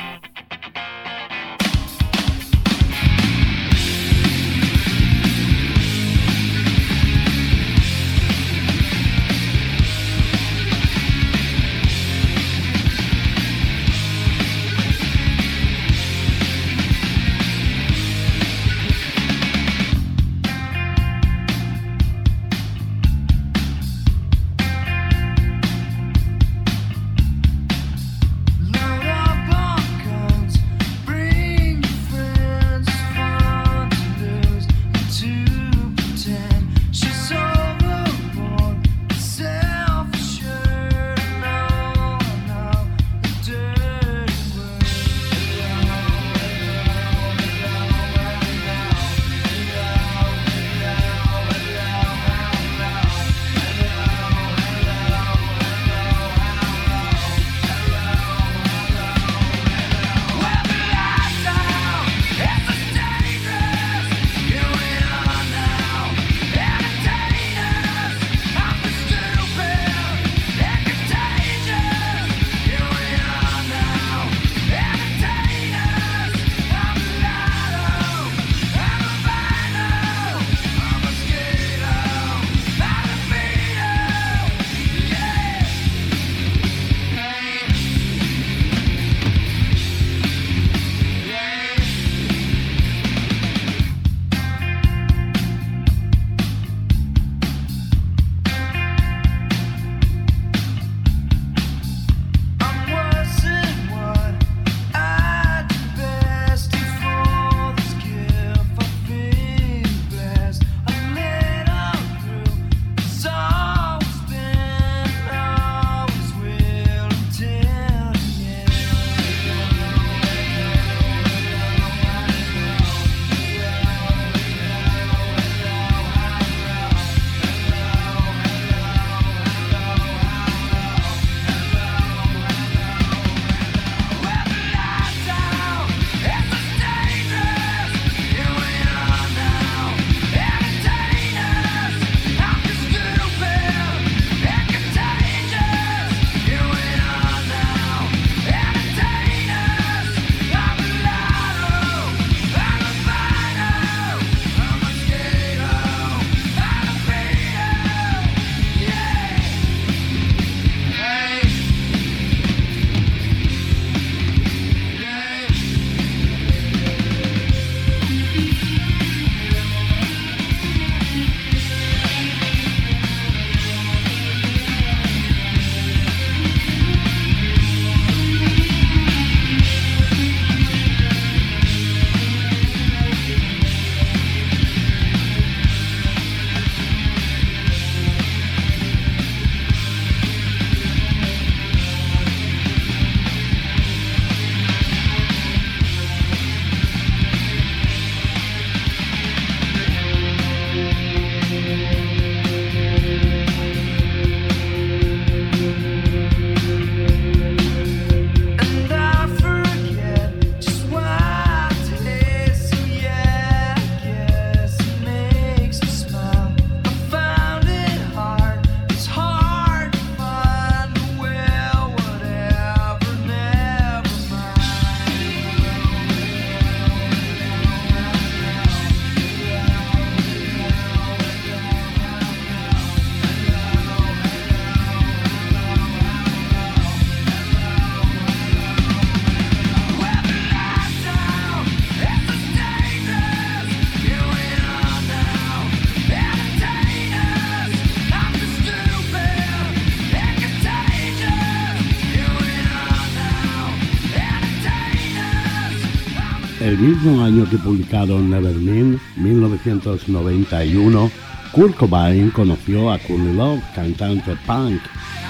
Mismo año que publicaron Nevermind, 1991, Kurt Cobain conoció a Courtney Love, cantante punk,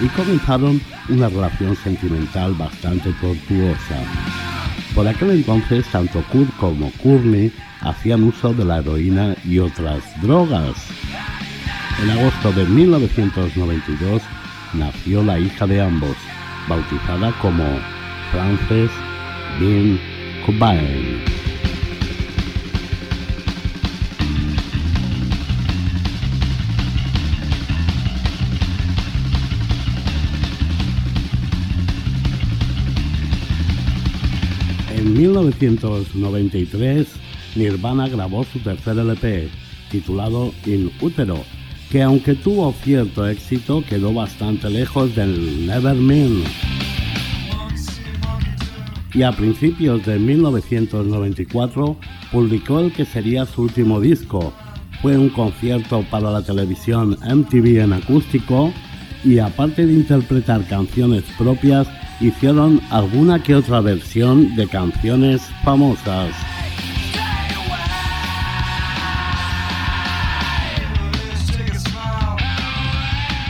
y comenzaron una relación sentimental bastante tortuosa. Por aquel entonces, tanto Kurt como Courtney hacían uso de la heroína y otras drogas. En agosto de 1992 nació la hija de ambos, bautizada como Frances Bean Cobain. En 1993, Nirvana grabó su tercer LP, titulado In Utero, que aunque tuvo cierto éxito, quedó bastante lejos del Nevermind. Y a principios de 1994 publicó el que sería su último disco. Fue un concierto para la televisión MTV en acústico y aparte de interpretar canciones propias, hicieron alguna que otra versión de canciones famosas.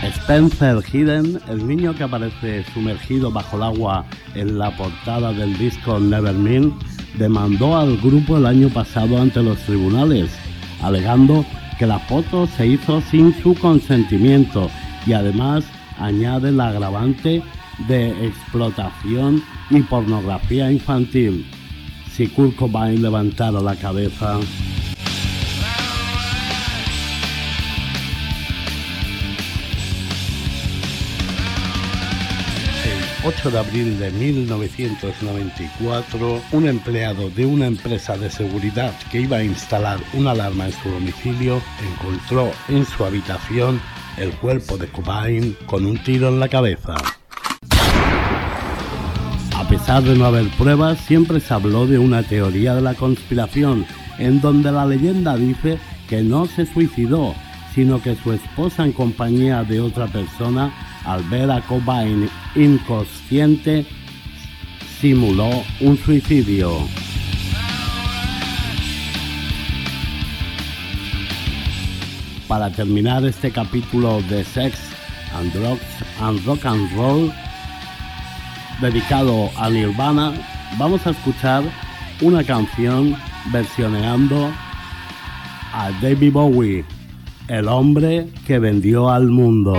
Spencer Hidden, el niño que aparece sumergido bajo el agua en la portada del disco Nevermind, demandó al grupo el año pasado ante los tribunales, alegando que la foto se hizo sin su consentimiento y además añade el agravante de explotación y pornografía infantil. Si Kurt Cobain levantara la cabeza, 8 de abril de 1994, un empleado de una empresa de seguridad que iba a instalar una alarma en su domicilio encontró en su habitación el cuerpo de Cobain con un tiro en la cabeza. A pesar de no haber pruebas, siempre se habló de una teoría de la conspiración, en donde la leyenda dice que no se suicidó, sino que su esposa en compañía de otra persona al ver a Cobain inconsciente, simuló un suicidio. Para terminar este capítulo de Sex and Drugs and Rock and Roll dedicado a Nirvana, vamos a escuchar una canción versioneando a David Bowie, el hombre que vendió al mundo.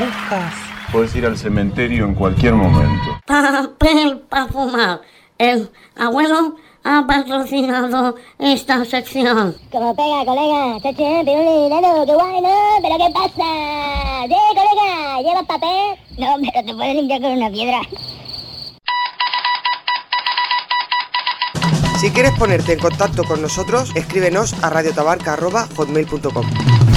Agujas. Puedes ir al cementerio en cualquier momento. Papel para fumar. El abuelo ha patrocinado esta sección. Como pega, colega. Piruli, nano, qué guay, ¿no? ¿Pero qué pasa? Sí, colega, ¿llevas papel? No, pero te puedes limpiar con una piedra. Si quieres ponerte en contacto con nosotros, escríbenos a radiotabarca.hotmail.com.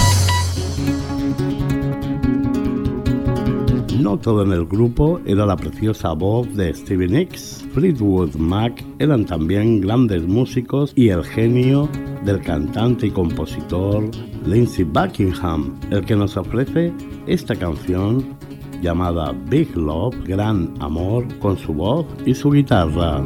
No todo en el grupo era la preciosa voz de Stevie Nicks. Fleetwood Mac eran también grandes músicos y el genio del cantante y compositor Lindsey Buckingham, el que nos ofrece esta canción llamada Big Love, Gran Amor, con su voz y su guitarra.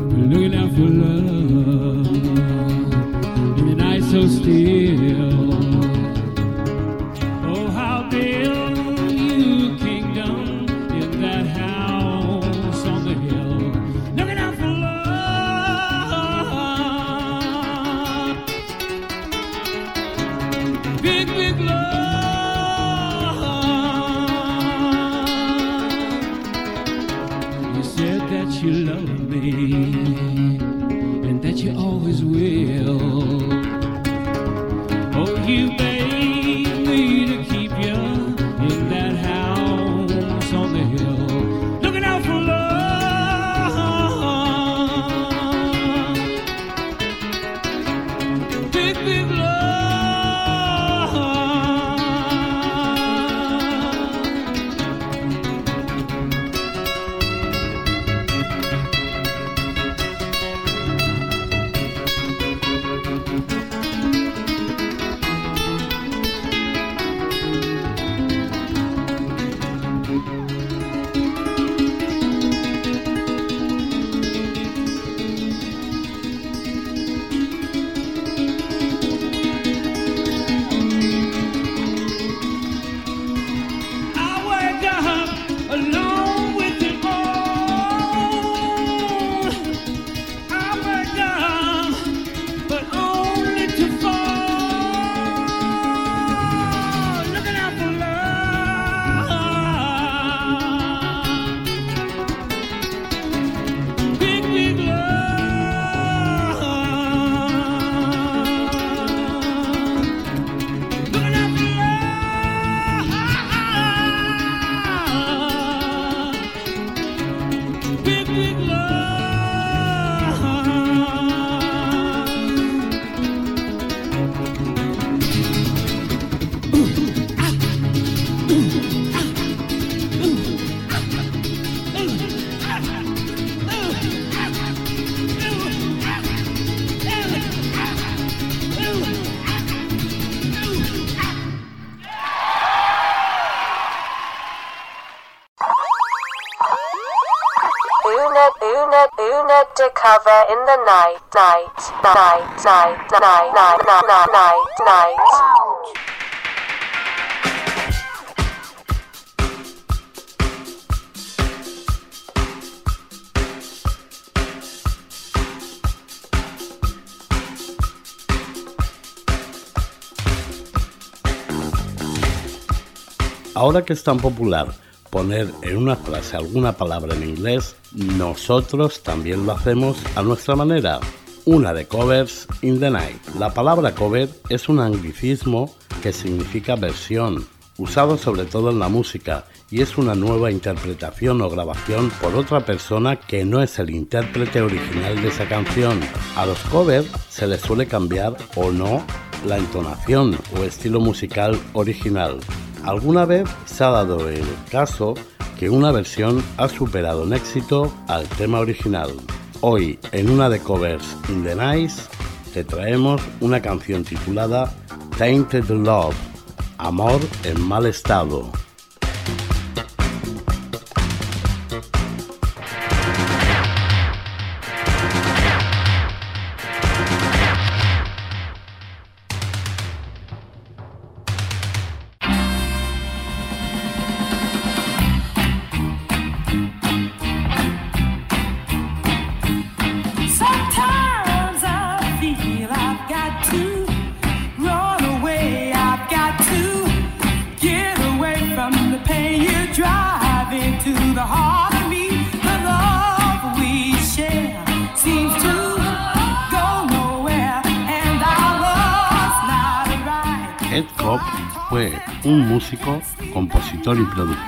Night, night, night, night, night, night, night, night. Ahora que es tan popular poner en una frase alguna palabra en inglés, nosotros también lo hacemos a nuestra manera. Una de covers in the night. La palabra cover es un anglicismo que significa versión, usado sobre todo en la música, y es una nueva interpretación o grabación por otra persona que no es el intérprete original de esa canción. A los covers se les suele cambiar o no la entonación o estilo musical original. Alguna vez se ha dado el caso que una versión ha superado en éxito al tema original. Hoy, en una de covers in the nice, te traemos una canción titulada Tainted Love, Amor en mal estado.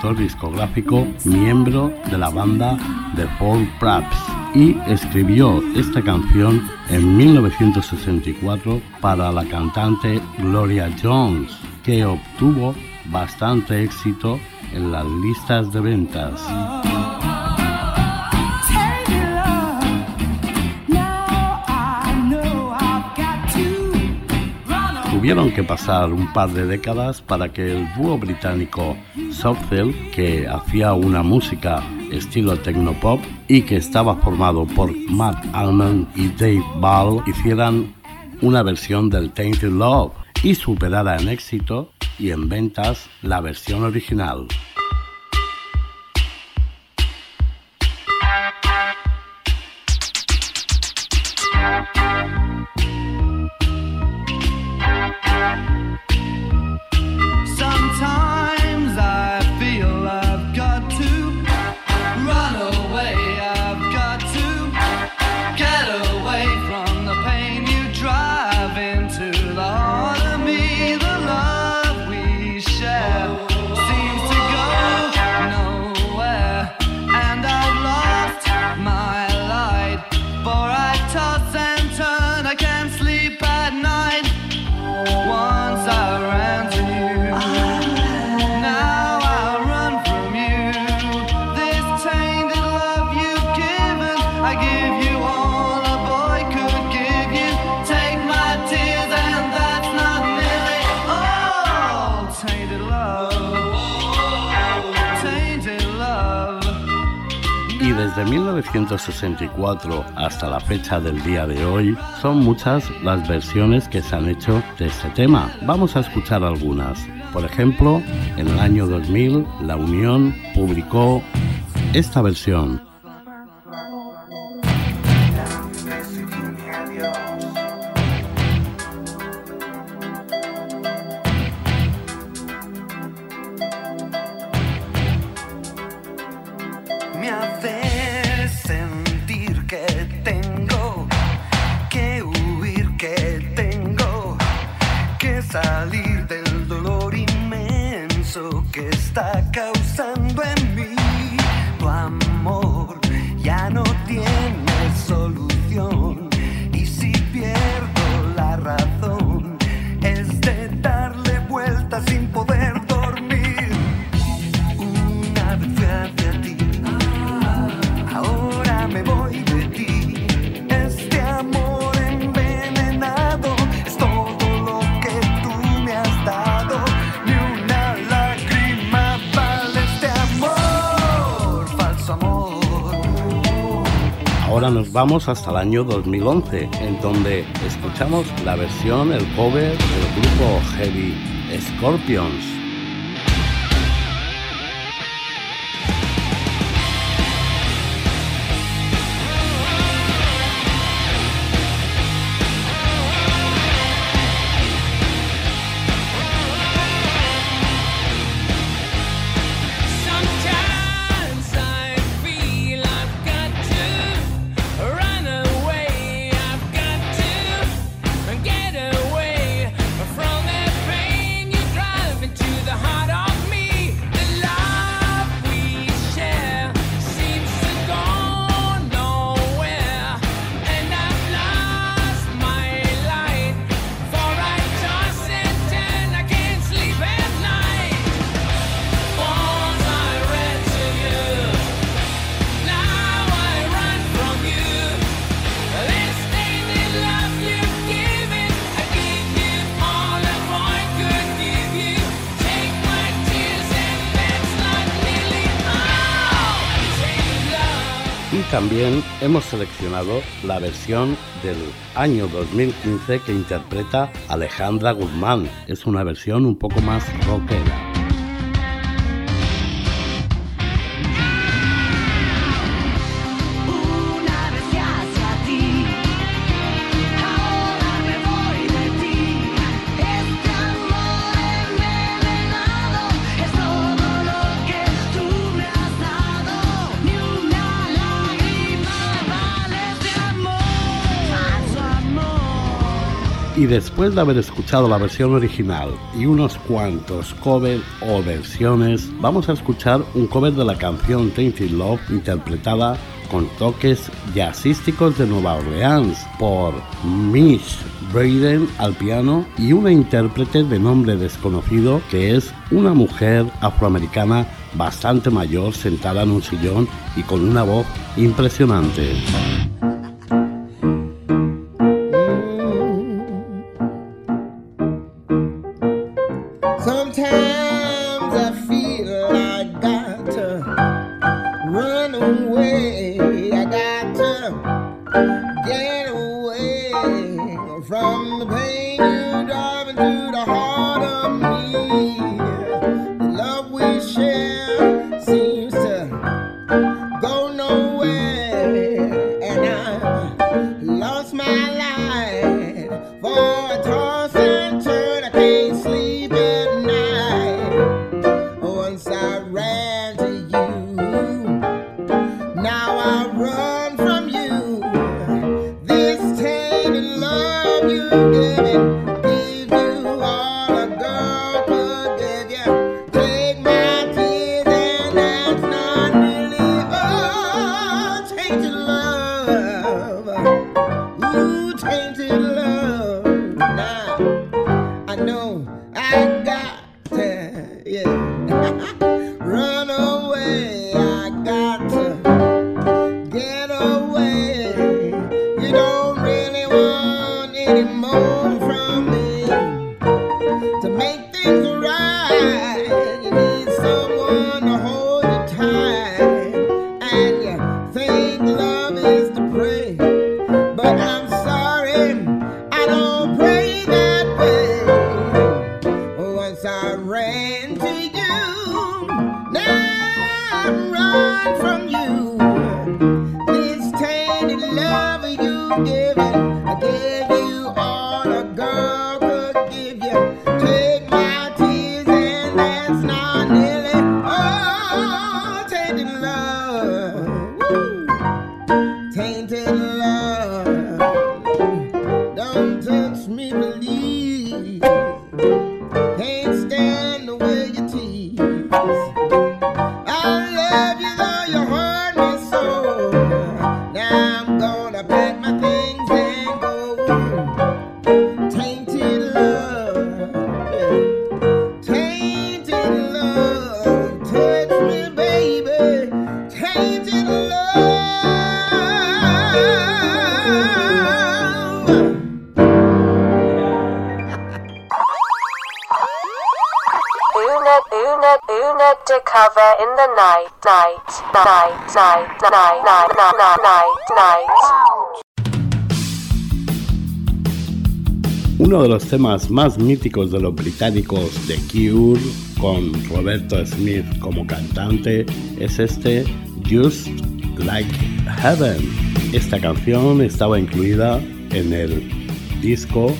Discográfico, miembro de la banda The Four Praps y escribió esta canción en 1964 para la cantante Gloria Jones, que obtuvo bastante éxito en las listas de ventas. Tuvieron que pasar un par de décadas para que el dúo británico Softcell, que hacía una música estilo tecnopop y que estaba formado por Matt Almond y Dave Ball, hicieran una versión del Tainted Love y superara en éxito y en ventas la versión original. 1964 hasta la fecha del día de hoy, son muchas las versiones que se han hecho de este tema. Vamos a escuchar algunas. Por ejemplo, en el año 2000, La Unión publicó esta versión. Vamos hasta el año 2011, en donde escuchamos la versión, el cover del grupo Heavy Scorpions. Hemos seleccionado la versión del año 2015 que interpreta Alejandra Guzmán. Es una versión un poco más rockera. y después de haber escuchado la versión original y unos cuantos covers o versiones, vamos a escuchar un cover de la canción Tainted Love interpretada con toques jazzísticos de Nueva Orleans por Miss Braden al piano y una intérprete de nombre desconocido que es una mujer afroamericana bastante mayor sentada en un sillón y con una voz impresionante. Uno de los temas más míticos de los británicos de Cure, con Roberto Smith como cantante, es este Just Like Heaven. Esta canción estaba incluida en el disco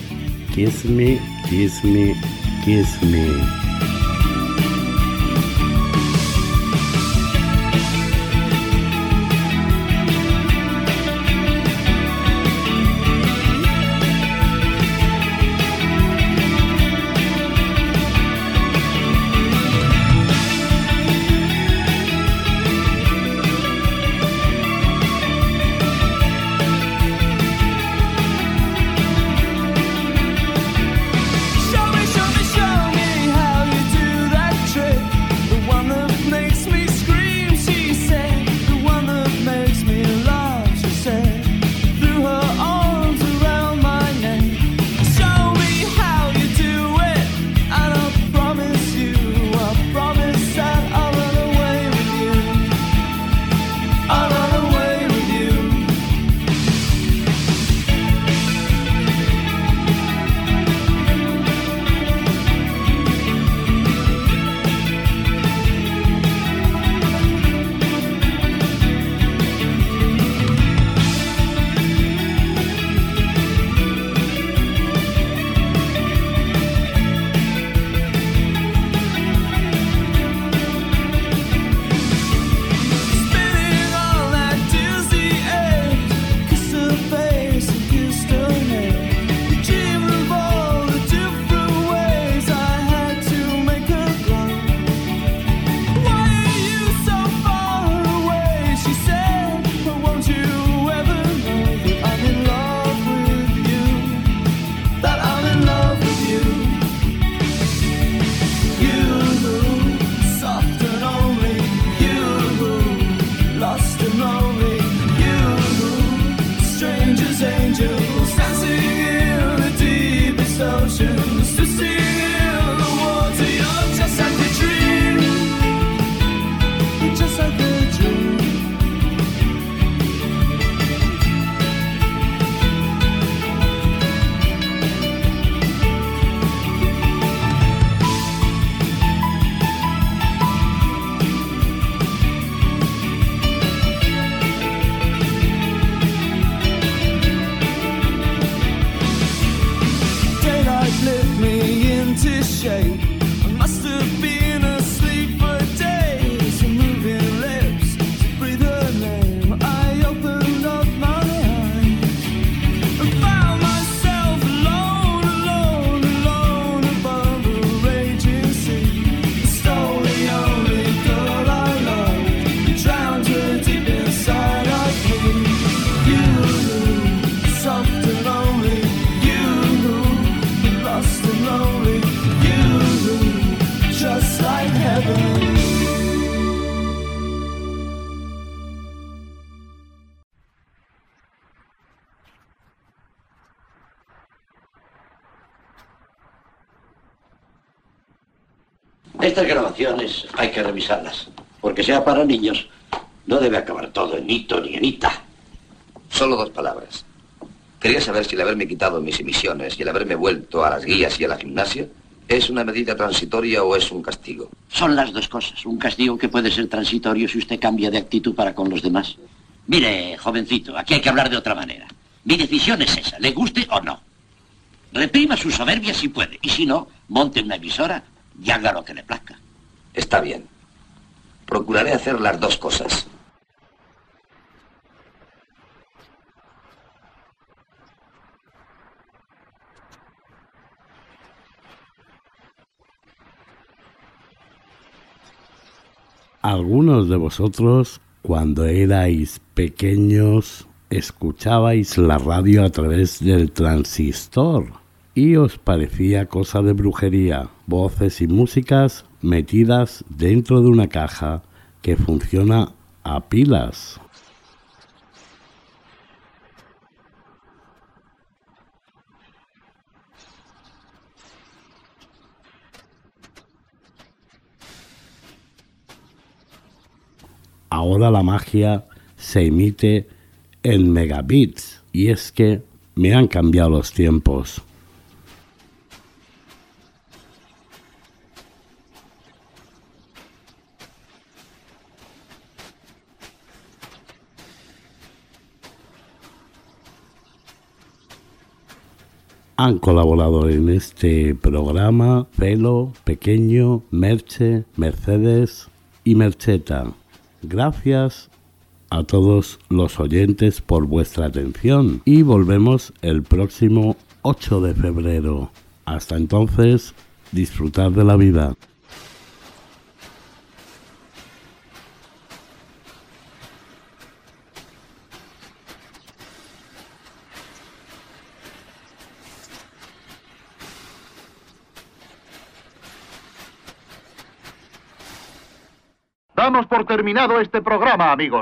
Kiss Me, Kiss Me, Kiss Me. Estas grabaciones hay que revisarlas, porque sea para niños, no debe acabar todo en hito ni en ita. Solo dos palabras. Quería saber si el haberme quitado mis emisiones y el haberme vuelto a las guías y a la gimnasia es una medida transitoria o es un castigo. Son las dos cosas. Un castigo que puede ser transitorio si usted cambia de actitud para con los demás. Mire, jovencito, aquí hay que hablar de otra manera. Mi decisión es esa, le guste o no. Reprima su soberbia si puede, y si no, monte una emisora y haga lo que le plazca. Está bien. Procuraré hacer las dos cosas. Algunos de vosotros, cuando erais pequeños, escuchabais la radio a través del transistor y os parecía cosa de brujería, voces y músicas metidas dentro de una caja que funciona a pilas. Ahora la magia se emite en megabits y es que me han cambiado los tiempos. Han colaborado en este programa Pelo, Pequeño, Merche, Mercedes y Mercheta. Gracias a todos los oyentes por vuestra atención y volvemos el próximo 8 de febrero. Hasta entonces, disfrutad de la vida. Damos por terminado este programa, amigos.